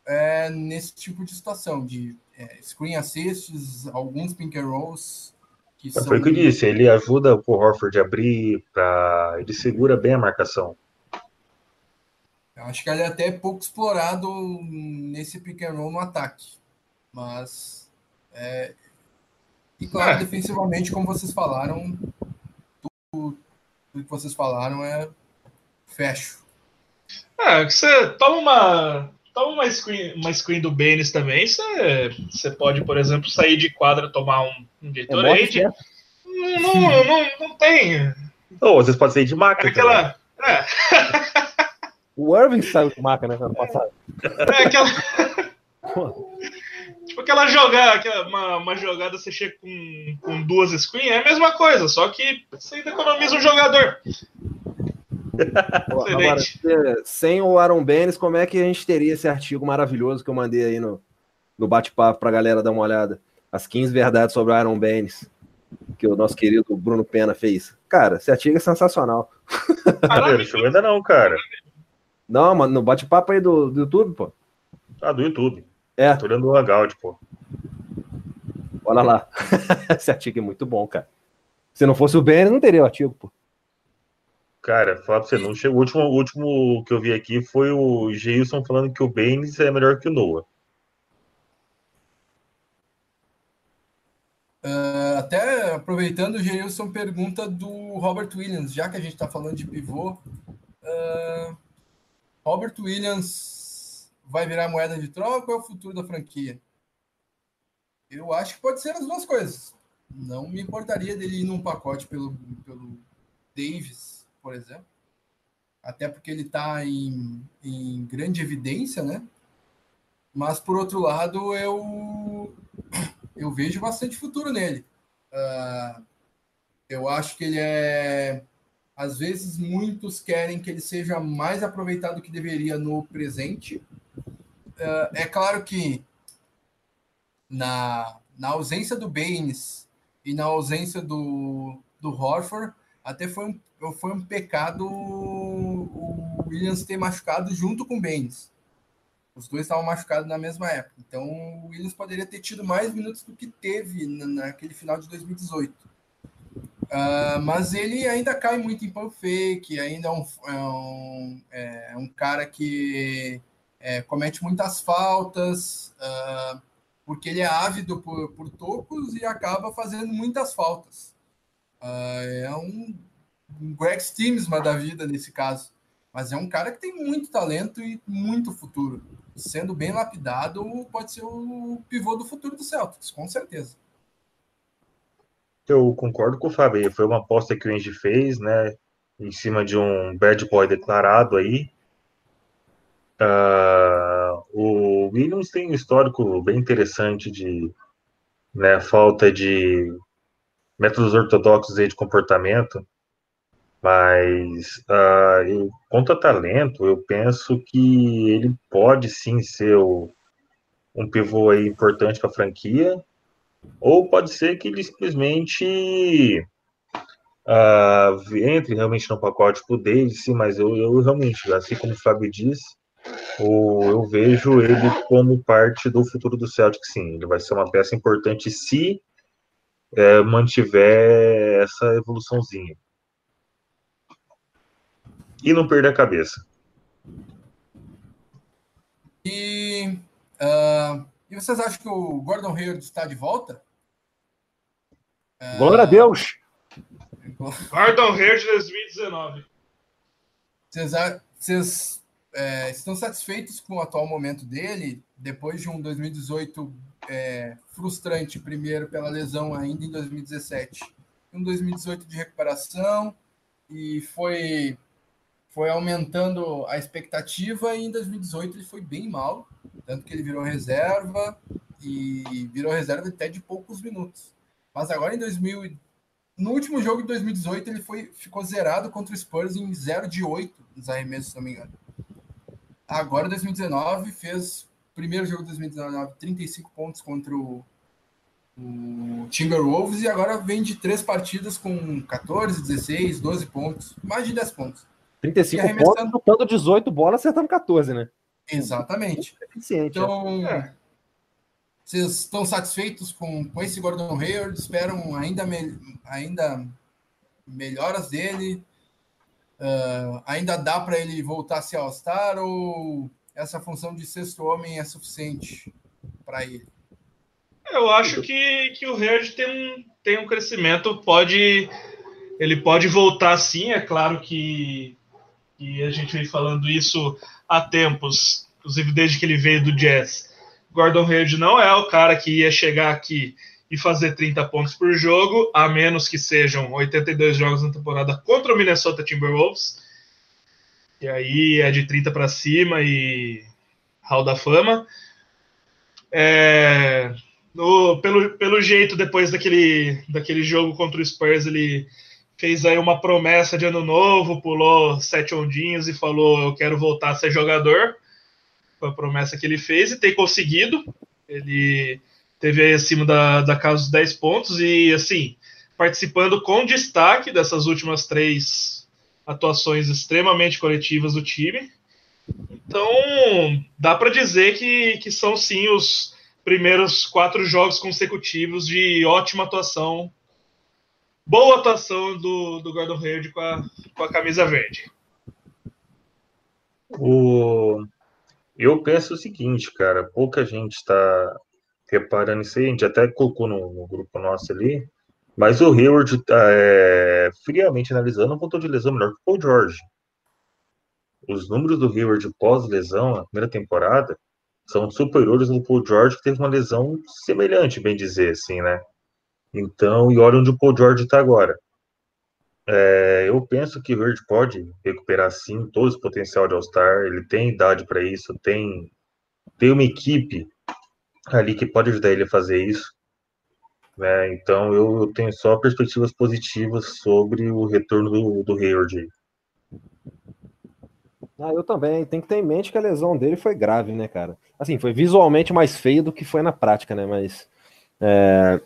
é, nesse tipo de situação, de é, screen assists, alguns pink and rolls. Que são... Foi o que eu disse, ele ajuda o Horford a abrir, pra... ele segura bem a marcação. Acho que ele é até pouco explorado nesse pick and roll no ataque. Mas. É... E claro, é. defensivamente, como vocês falaram, tudo, tudo que vocês falaram é fecho. É, você toma uma. Toma uma screen, uma screen do Benes também. Você, você pode, por exemplo, sair de quadra tomar um, um Gatorade. É não, não, não, não, tem. Ou vocês podem sair de maca. Aquela. É. O Irving saiu com marca, né, ano passado. É aquela. tipo aquela jogada, aquela, uma, uma jogada você chega com, com duas screens, é a mesma coisa, só que você ainda economiza um jogador. Agora, sem o Aaron Benes, como é que a gente teria esse artigo maravilhoso que eu mandei aí no, no bate-papo pra galera dar uma olhada? As 15 verdades sobre o Aaron Benes, que o nosso querido Bruno Pena fez. Cara, esse artigo é sensacional. Não, ainda não, cara. Não, mano, no bate-papo aí do, do YouTube, pô. Ah, do YouTube. É. Tô olhando o Hangout, pô. Olha lá. [laughs] Esse artigo é muito bom, cara. Se não fosse o Ben, não teria o artigo, pô. Cara, falar pra você, não chegou. O último, o último que eu vi aqui foi o Geilson falando que o Baines é melhor que o Noah. Uh, até aproveitando, o Geilson pergunta do Robert Williams, já que a gente está falando de pivô. Uh, Robert Williams vai virar moeda de troca ou é o futuro da franquia? Eu acho que pode ser as duas coisas. Não me importaria dele ir num pacote pelo, pelo Davis, por exemplo. Até porque ele está em, em grande evidência, né? Mas, por outro lado, eu eu vejo bastante futuro nele. Uh, eu acho que ele é. Às vezes, muitos querem que ele seja mais aproveitado do que deveria no presente. Uh, é claro que na, na ausência do Baines e na ausência do, do Horford, até foi um, foi um pecado o Williams ter machucado junto com o Baines. Os dois estavam machucados na mesma época. Então o Williams poderia ter tido mais minutos do que teve naquele final de 2018. Uh, ah, mas ele ainda cai muito em pump fake, ainda é um, é um, é um cara que é, comete muitas faltas, uh, porque ele é ávido por, por tocos e acaba fazendo muitas faltas. Uh, é um, um Greg Steamsma da vida nesse caso. Mas é um cara que tem muito talento e muito futuro sendo bem lapidado, pode ser o pivô do futuro do Celtics, com certeza. Eu concordo com o Fábio. Foi uma aposta que o Engie fez, né? Em cima de um bad boy declarado aí. Uh, o Williams tem um histórico bem interessante de né, falta de métodos ortodoxos aí de comportamento. Mas uh, quanto a talento, eu penso que ele pode sim ser o, um pivô aí importante para a franquia, ou pode ser que ele simplesmente uh, entre realmente no pacote pro Davis, sim, mas eu, eu realmente, assim como o Fábio disse, o, eu vejo ele como parte do futuro do Celtic, sim. Ele vai ser uma peça importante se é, mantiver essa evoluçãozinha e não perder a cabeça. E, uh, e vocês acham que o Gordon Hayward está de volta? Uh, Glória a Deus! Gordon Hayward 2019. Vocês, vocês é, estão satisfeitos com o atual momento dele, depois de um 2018 é, frustrante, primeiro pela lesão ainda em 2017, um 2018 de recuperação, e foi foi aumentando a expectativa e em 2018 ele foi bem mal, tanto que ele virou reserva e virou reserva até de poucos minutos. Mas agora em 2000, no último jogo de 2018 ele foi ficou zerado contra o Spurs em 0 de 8 nos arremessos, se não me engano. Agora 2019 fez primeiro jogo de 2019 35 pontos contra o, o Timberwolves e agora vem de três partidas com 14, 16, 12 pontos, mais de 10 pontos. 35 arremessando... pontos, botando 18 bolas, acertando 14, né? Exatamente. É. Então, é. vocês estão satisfeitos com, com esse Gordon Hayward? Esperam ainda, me, ainda melhoras dele? Uh, ainda dá para ele voltar a ser All-Star ou essa função de sexto homem é suficiente para ele? Eu acho que, que o Hayward tem um, tem um crescimento, pode ele pode voltar sim, é claro que e a gente vem falando isso há tempos, inclusive desde que ele veio do Jazz. Gordon Hayward não é o cara que ia chegar aqui e fazer 30 pontos por jogo, a menos que sejam 82 jogos na temporada contra o Minnesota Timberwolves. E aí é de 30 para cima e Hall da Fama. É, no, pelo, pelo jeito, depois daquele, daquele jogo contra o Spurs, ele fez aí uma promessa de ano novo, pulou sete ondinhos e falou: Eu quero voltar a ser jogador. Foi a promessa que ele fez e tem conseguido. Ele teve aí acima da, da casa dos 10 pontos e, assim, participando com destaque dessas últimas três atuações extremamente coletivas do time. Então, dá para dizer que, que são sim os primeiros quatro jogos consecutivos de ótima atuação boa atuação do, do Gordon Hayward com a, com a camisa verde. O... Eu penso o seguinte, cara, pouca gente está reparando isso aí, a gente até colocou no, no grupo nosso ali, mas o Hayward, é, friamente analisando, voltou de lesão melhor que o Paul George. Os números do Hayward pós-lesão, na primeira temporada, são superiores ao Paul George, que teve uma lesão semelhante, bem dizer, assim, né? Então, e olha onde o Paul George está agora. É, eu penso que o Hayward pode recuperar, sim, todo esse potencial de All-Star, ele tem idade para isso, tem, tem uma equipe ali que pode ajudar ele a fazer isso. Né? Então eu tenho só perspectivas positivas sobre o retorno do, do Hayward. Ah, eu também. Tem que ter em mente que a lesão dele foi grave, né, cara? Assim, foi visualmente mais feio do que foi na prática, né? Mas é,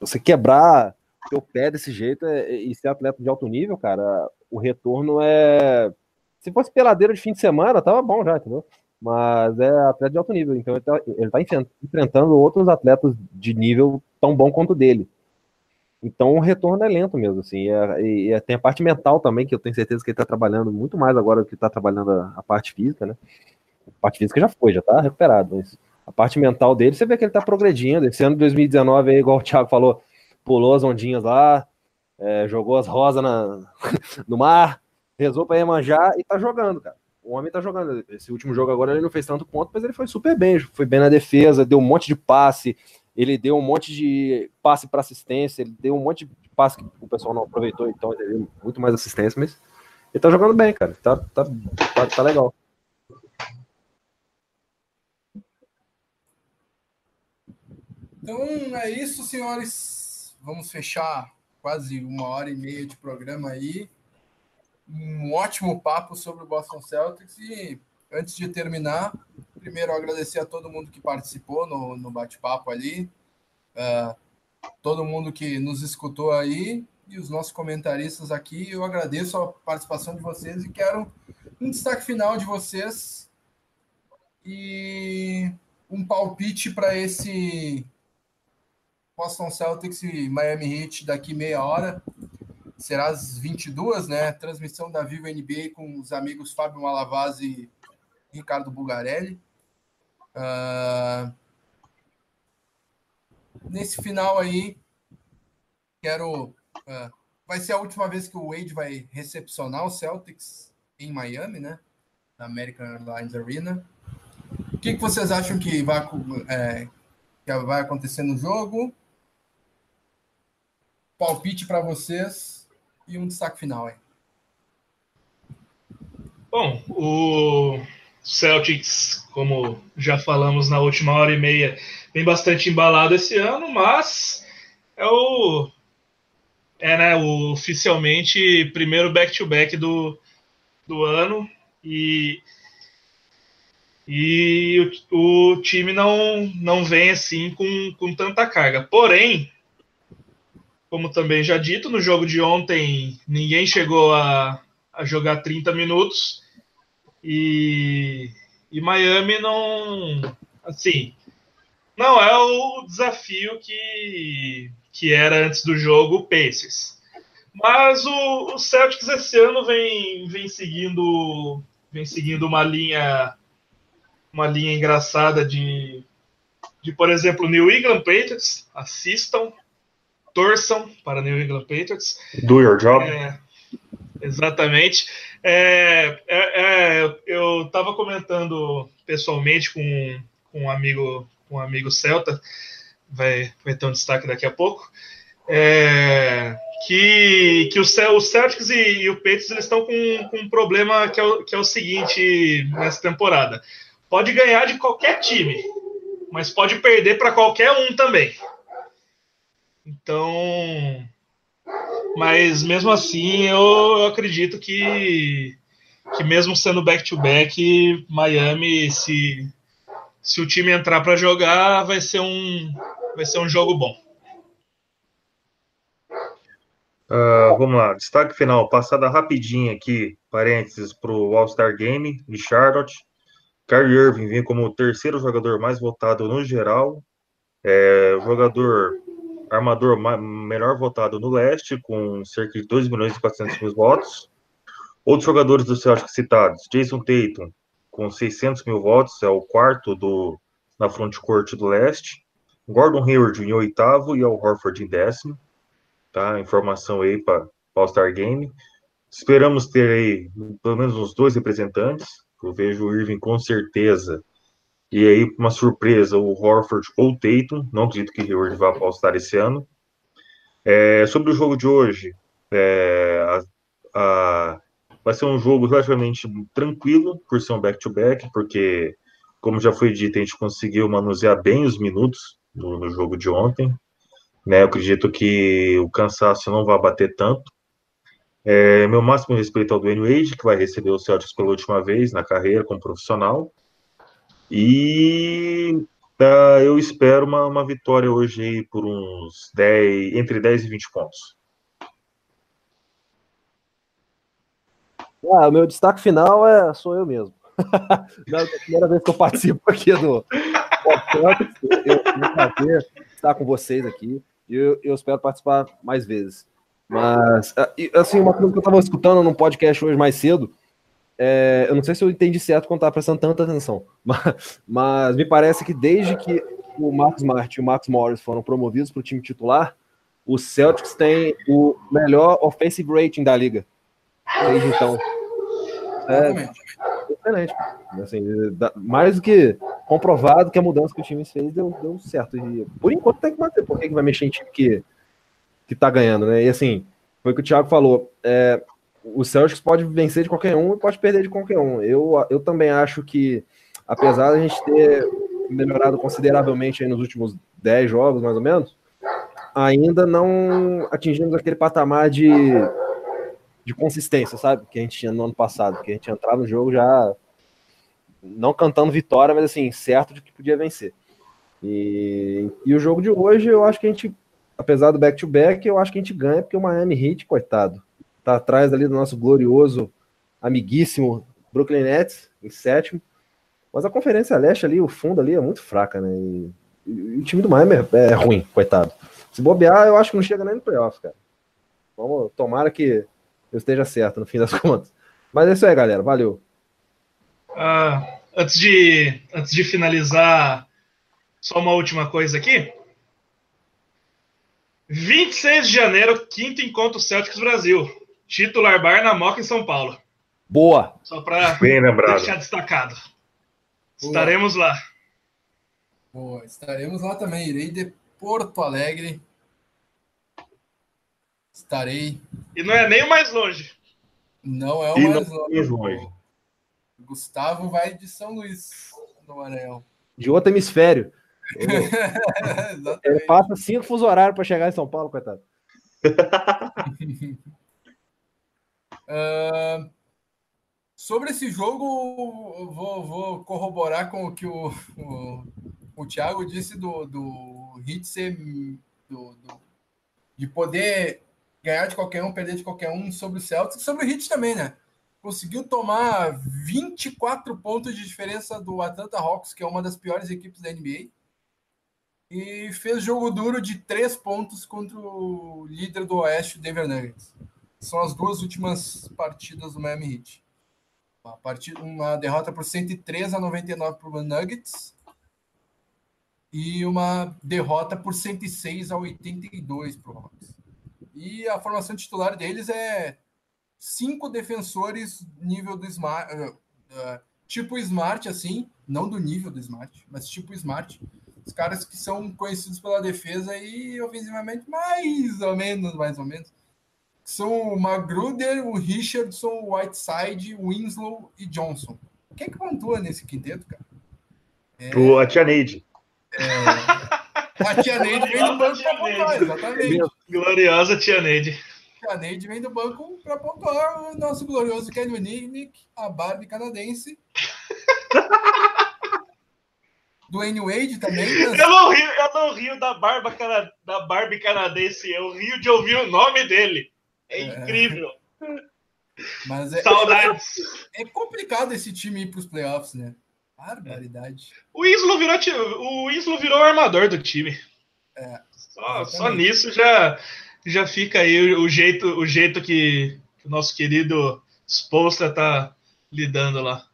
você quebrar o pé desse jeito é, e ser atleta de alto nível, cara, o retorno é. Se fosse peladeiro de fim de semana, tava bom já, entendeu? Mas é atleta de alto nível, então ele está tá enfrentando outros atletas de nível tão bom quanto dele. Então o retorno é lento mesmo, assim, e, é, e, e tem a parte mental também, que eu tenho certeza que ele está trabalhando muito mais agora do que está trabalhando a, a, parte física, né? A parte física já foi, já está recuperado, mas a parte mental dele, você vê que ele está progredindo. Esse ano de 2019, aí, igual o Thiago falou, pulou as ondinhas lá, é, jogou as rosas na, [laughs] no mar, rezou para Iemanjá e está jogando, cara o homem tá jogando. Esse último jogo agora ele não fez tanto ponto, mas ele foi super bem. Foi bem na defesa, deu um monte de passe, ele deu um monte de passe para assistência, ele deu um monte de passe que o pessoal não aproveitou, então ele deu muito mais assistência, mas ele tá jogando bem, cara. Tá, tá, tá, tá legal. Então é isso, senhores. Vamos fechar quase uma hora e meia de programa aí um ótimo papo sobre o Boston Celtics. E antes de terminar, primeiro agradecer a todo mundo que participou no, no bate-papo ali, uh, todo mundo que nos escutou aí e os nossos comentaristas aqui. Eu agradeço a participação de vocês e quero um destaque final de vocês e um palpite para esse Boston Celtics e Miami Heat daqui meia hora será às 22, né? Transmissão da Viva NBA com os amigos Fábio Malavasi e Ricardo Bugarelli. Uh, nesse final aí, quero. Uh, vai ser a última vez que o Wade vai recepcionar o Celtics em Miami, né? Na American Airlines Arena. O que, que vocês acham que vai, é, que vai acontecer no jogo? Palpite para vocês e um destaque final aí. Bom, o Celtics, como já falamos na última hora e meia, vem bastante embalado esse ano, mas é o é né, o oficialmente primeiro back-to-back -back do, do ano e e o, o, time não, não vem assim com, com tanta carga. Porém, como também já dito, no jogo de ontem ninguém chegou a, a jogar 30 minutos e, e Miami não. Assim, não é o desafio que, que era antes do jogo o Pacers. Mas o, o Celtics esse ano vem, vem seguindo vem seguindo uma linha uma linha engraçada de, de por exemplo, New England Patriots, assistam, torçam para New England Patriots. Do your job. É, exatamente. É, é, é eu estava comentando pessoalmente com, com, um amigo, um amigo celta, vai, vai ter um destaque daqui a pouco, é, que, que o, o Celtics e, e o Patriots eles estão com, com um problema que é, o, que é o seguinte nessa temporada. Pode ganhar de qualquer time, mas pode perder para qualquer um também. Então, mas mesmo assim, eu, eu acredito que, que mesmo sendo back-to-back, Miami, se, se o time entrar para jogar, vai ser um, vai ser um jogo bom. Uh, vamos lá, destaque final, passada rapidinho aqui, parênteses, para o All-Star Game de Charlotte. Kyrie Irving vem como o terceiro jogador mais votado no geral. É, jogador armador melhor votado no leste, com cerca de 2 milhões e 400 mil votos. Outros jogadores do Celtic citados, Jason Tatum, com 600 mil votos, é o quarto do, na fronte-corte do leste. Gordon Hayward em oitavo e Al Horford em décimo. Tá? Informação aí para o All-Star Game. Esperamos ter aí pelo menos uns dois representantes. Eu vejo o Irving com certeza. E aí, uma surpresa, o Horford ou o Tatum. Não acredito que Hayward vá All-Star esse ano. É, sobre o jogo de hoje, é, a, a, vai ser um jogo relativamente tranquilo, por ser um back-to-back, -back, porque, como já foi dito, a gente conseguiu manusear bem os minutos no, no jogo de ontem. Né? Eu acredito que o cansaço não vai bater tanto. É, meu máximo respeito ao Dwayne Wade, que vai receber o Celtics pela última vez na carreira como profissional. E uh, eu espero uma, uma vitória hoje aí por uns 10, entre 10 e 20 pontos. Ah, o meu destaque final é sou eu mesmo. [laughs] é a primeira vez que eu participo aqui do podcast. Eu estar com vocês aqui. E eu, eu espero participar mais vezes. Mas, ah, assim, uma coisa que eu estava escutando num podcast hoje mais cedo, é, eu não sei se eu entendi certo quando estava prestando tanta atenção, [laughs] mas, mas, me parece que desde que o Marcos Smart e o Max Morris foram promovidos para o time titular, o Celtics tem o melhor offensive rating da liga. Desde então. É, excelente. Assim, mais do que comprovado que a mudança que o time fez deu, deu certo. E por enquanto tem que manter. Por que, que vai mexer em time que, que tá ganhando, né? E assim, foi o que o Thiago falou. É, o Celtics pode vencer de qualquer um e pode perder de qualquer um. Eu, eu também acho que, apesar da gente ter melhorado consideravelmente nos últimos 10 jogos, mais ou menos, ainda não atingimos aquele patamar de, de consistência, sabe? Que a gente tinha no ano passado, que a gente entrava no jogo já não cantando vitória, mas assim, certo de que podia vencer. E, e o jogo de hoje, eu acho que a gente, apesar do back-to-back, -back, eu acho que a gente ganha, porque o Miami Heat, coitado, tá atrás ali do nosso glorioso, amiguíssimo Brooklyn Nets, em sétimo. Mas a Conferência Leste ali, o fundo ali é muito fraca, né? E, e o time do Miami é, é, ruim, coitado. Se bobear, eu acho que não chega nem no playoff, cara. Vamos, tomara que eu esteja certo no fim das [laughs] contas. Mas é isso aí, galera. Valeu. Ah, antes, de, antes de finalizar, só uma última coisa aqui. 26 de janeiro, quinto encontro Celtics Brasil. Titular bar na Moca em São Paulo. Boa. Só para deixar destacado. Boa. Estaremos lá. Boa, estaremos lá também. Irei de Porto Alegre. Estarei. E não é nem o mais longe. Não é o e mais longe. longe. Gustavo vai de São Luís, no Maranhão. De outro hemisfério. [laughs] Ele passa cinco fuso horários para chegar em São Paulo, coitado. [laughs] uh, sobre esse jogo, vou, vou, corroborar com o que o, o, o Thiago disse do, do Hit ser do, do, de poder ganhar de qualquer um, perder de qualquer um sobre o Celtics sobre o Hit também, né? conseguiu tomar 24 pontos de diferença do Atlanta Hawks, que é uma das piores equipes da NBA, e fez jogo duro de três pontos contra o líder do Oeste, Denver Nuggets. São as duas últimas partidas do Miami Heat. Uma, partida, uma derrota por 103 a 99 para o Nuggets e uma derrota por 106 a 82 para o Hawks. E a formação titular deles é cinco defensores nível do Smart, uh, uh, tipo Smart, assim, não do nível do Smart, mas tipo Smart. Os caras que são conhecidos pela defesa e ofensivamente mais ou menos, mais ou menos. São o Magruder, o Richardson, o Whiteside, o Winslow e Johnson. Quem é que pontua nesse quinteto, cara? É... O, a Tia Neide. É... A Tia Neide vem do banco para pontuar, exatamente. Gloriosa Tia Neide. A Neide vem do banco para pontuar o nosso glorioso Kenny Nick, a Barbie canadense. [laughs] do N Wade também. Mas... Eu, não rio, eu não rio da, barba cana... da Barbie canadense, eu rio de ouvir o nome dele. É, é. incrível. Mas é, Saudades. É, é, complicado esse time ir para os playoffs, né? Barbaridade. O Islo virou, o Islo virou armador do time. É. Só, só nisso já, já fica aí o, jeito, o jeito que, que o nosso querido Spolstra tá lidando lá.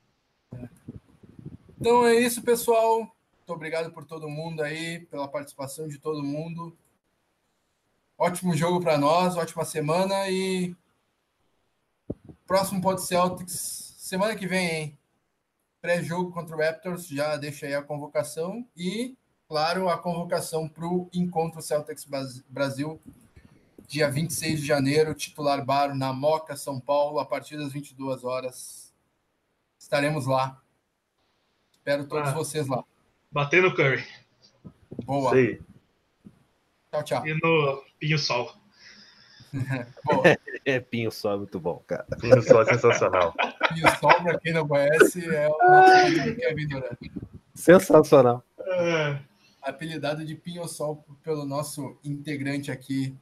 Então é isso, pessoal. Muito obrigado por todo mundo aí, pela participação de todo mundo. Ótimo jogo para nós, ótima semana e próximo pode Celtics semana que vem, hein? Pré-jogo contra o Raptors, já deixa aí a convocação e, claro, a convocação para o encontro Celtics Brasil, dia 26 de janeiro, titular bar na Moca, São Paulo, a partir das 22 horas. Estaremos lá. Espero todos ah, vocês lá. Batendo Curry. Boa. Sim. Tchau, tchau. E no Pinho Sol. [laughs] é, Pinho Sol é muito bom, cara. Pinho Sol é sensacional. Pinho Sol, para quem não conhece, é o nosso Kevin Durant. Sensacional. É. Apelidado de Pinho Sol pelo nosso integrante aqui,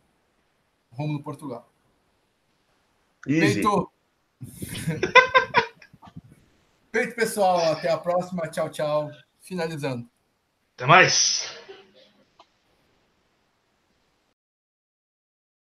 Romulo Portugal. Easy. Feito. [laughs] Feito, pessoal. Até a próxima. Tchau, tchau. Finalizando. Até mais.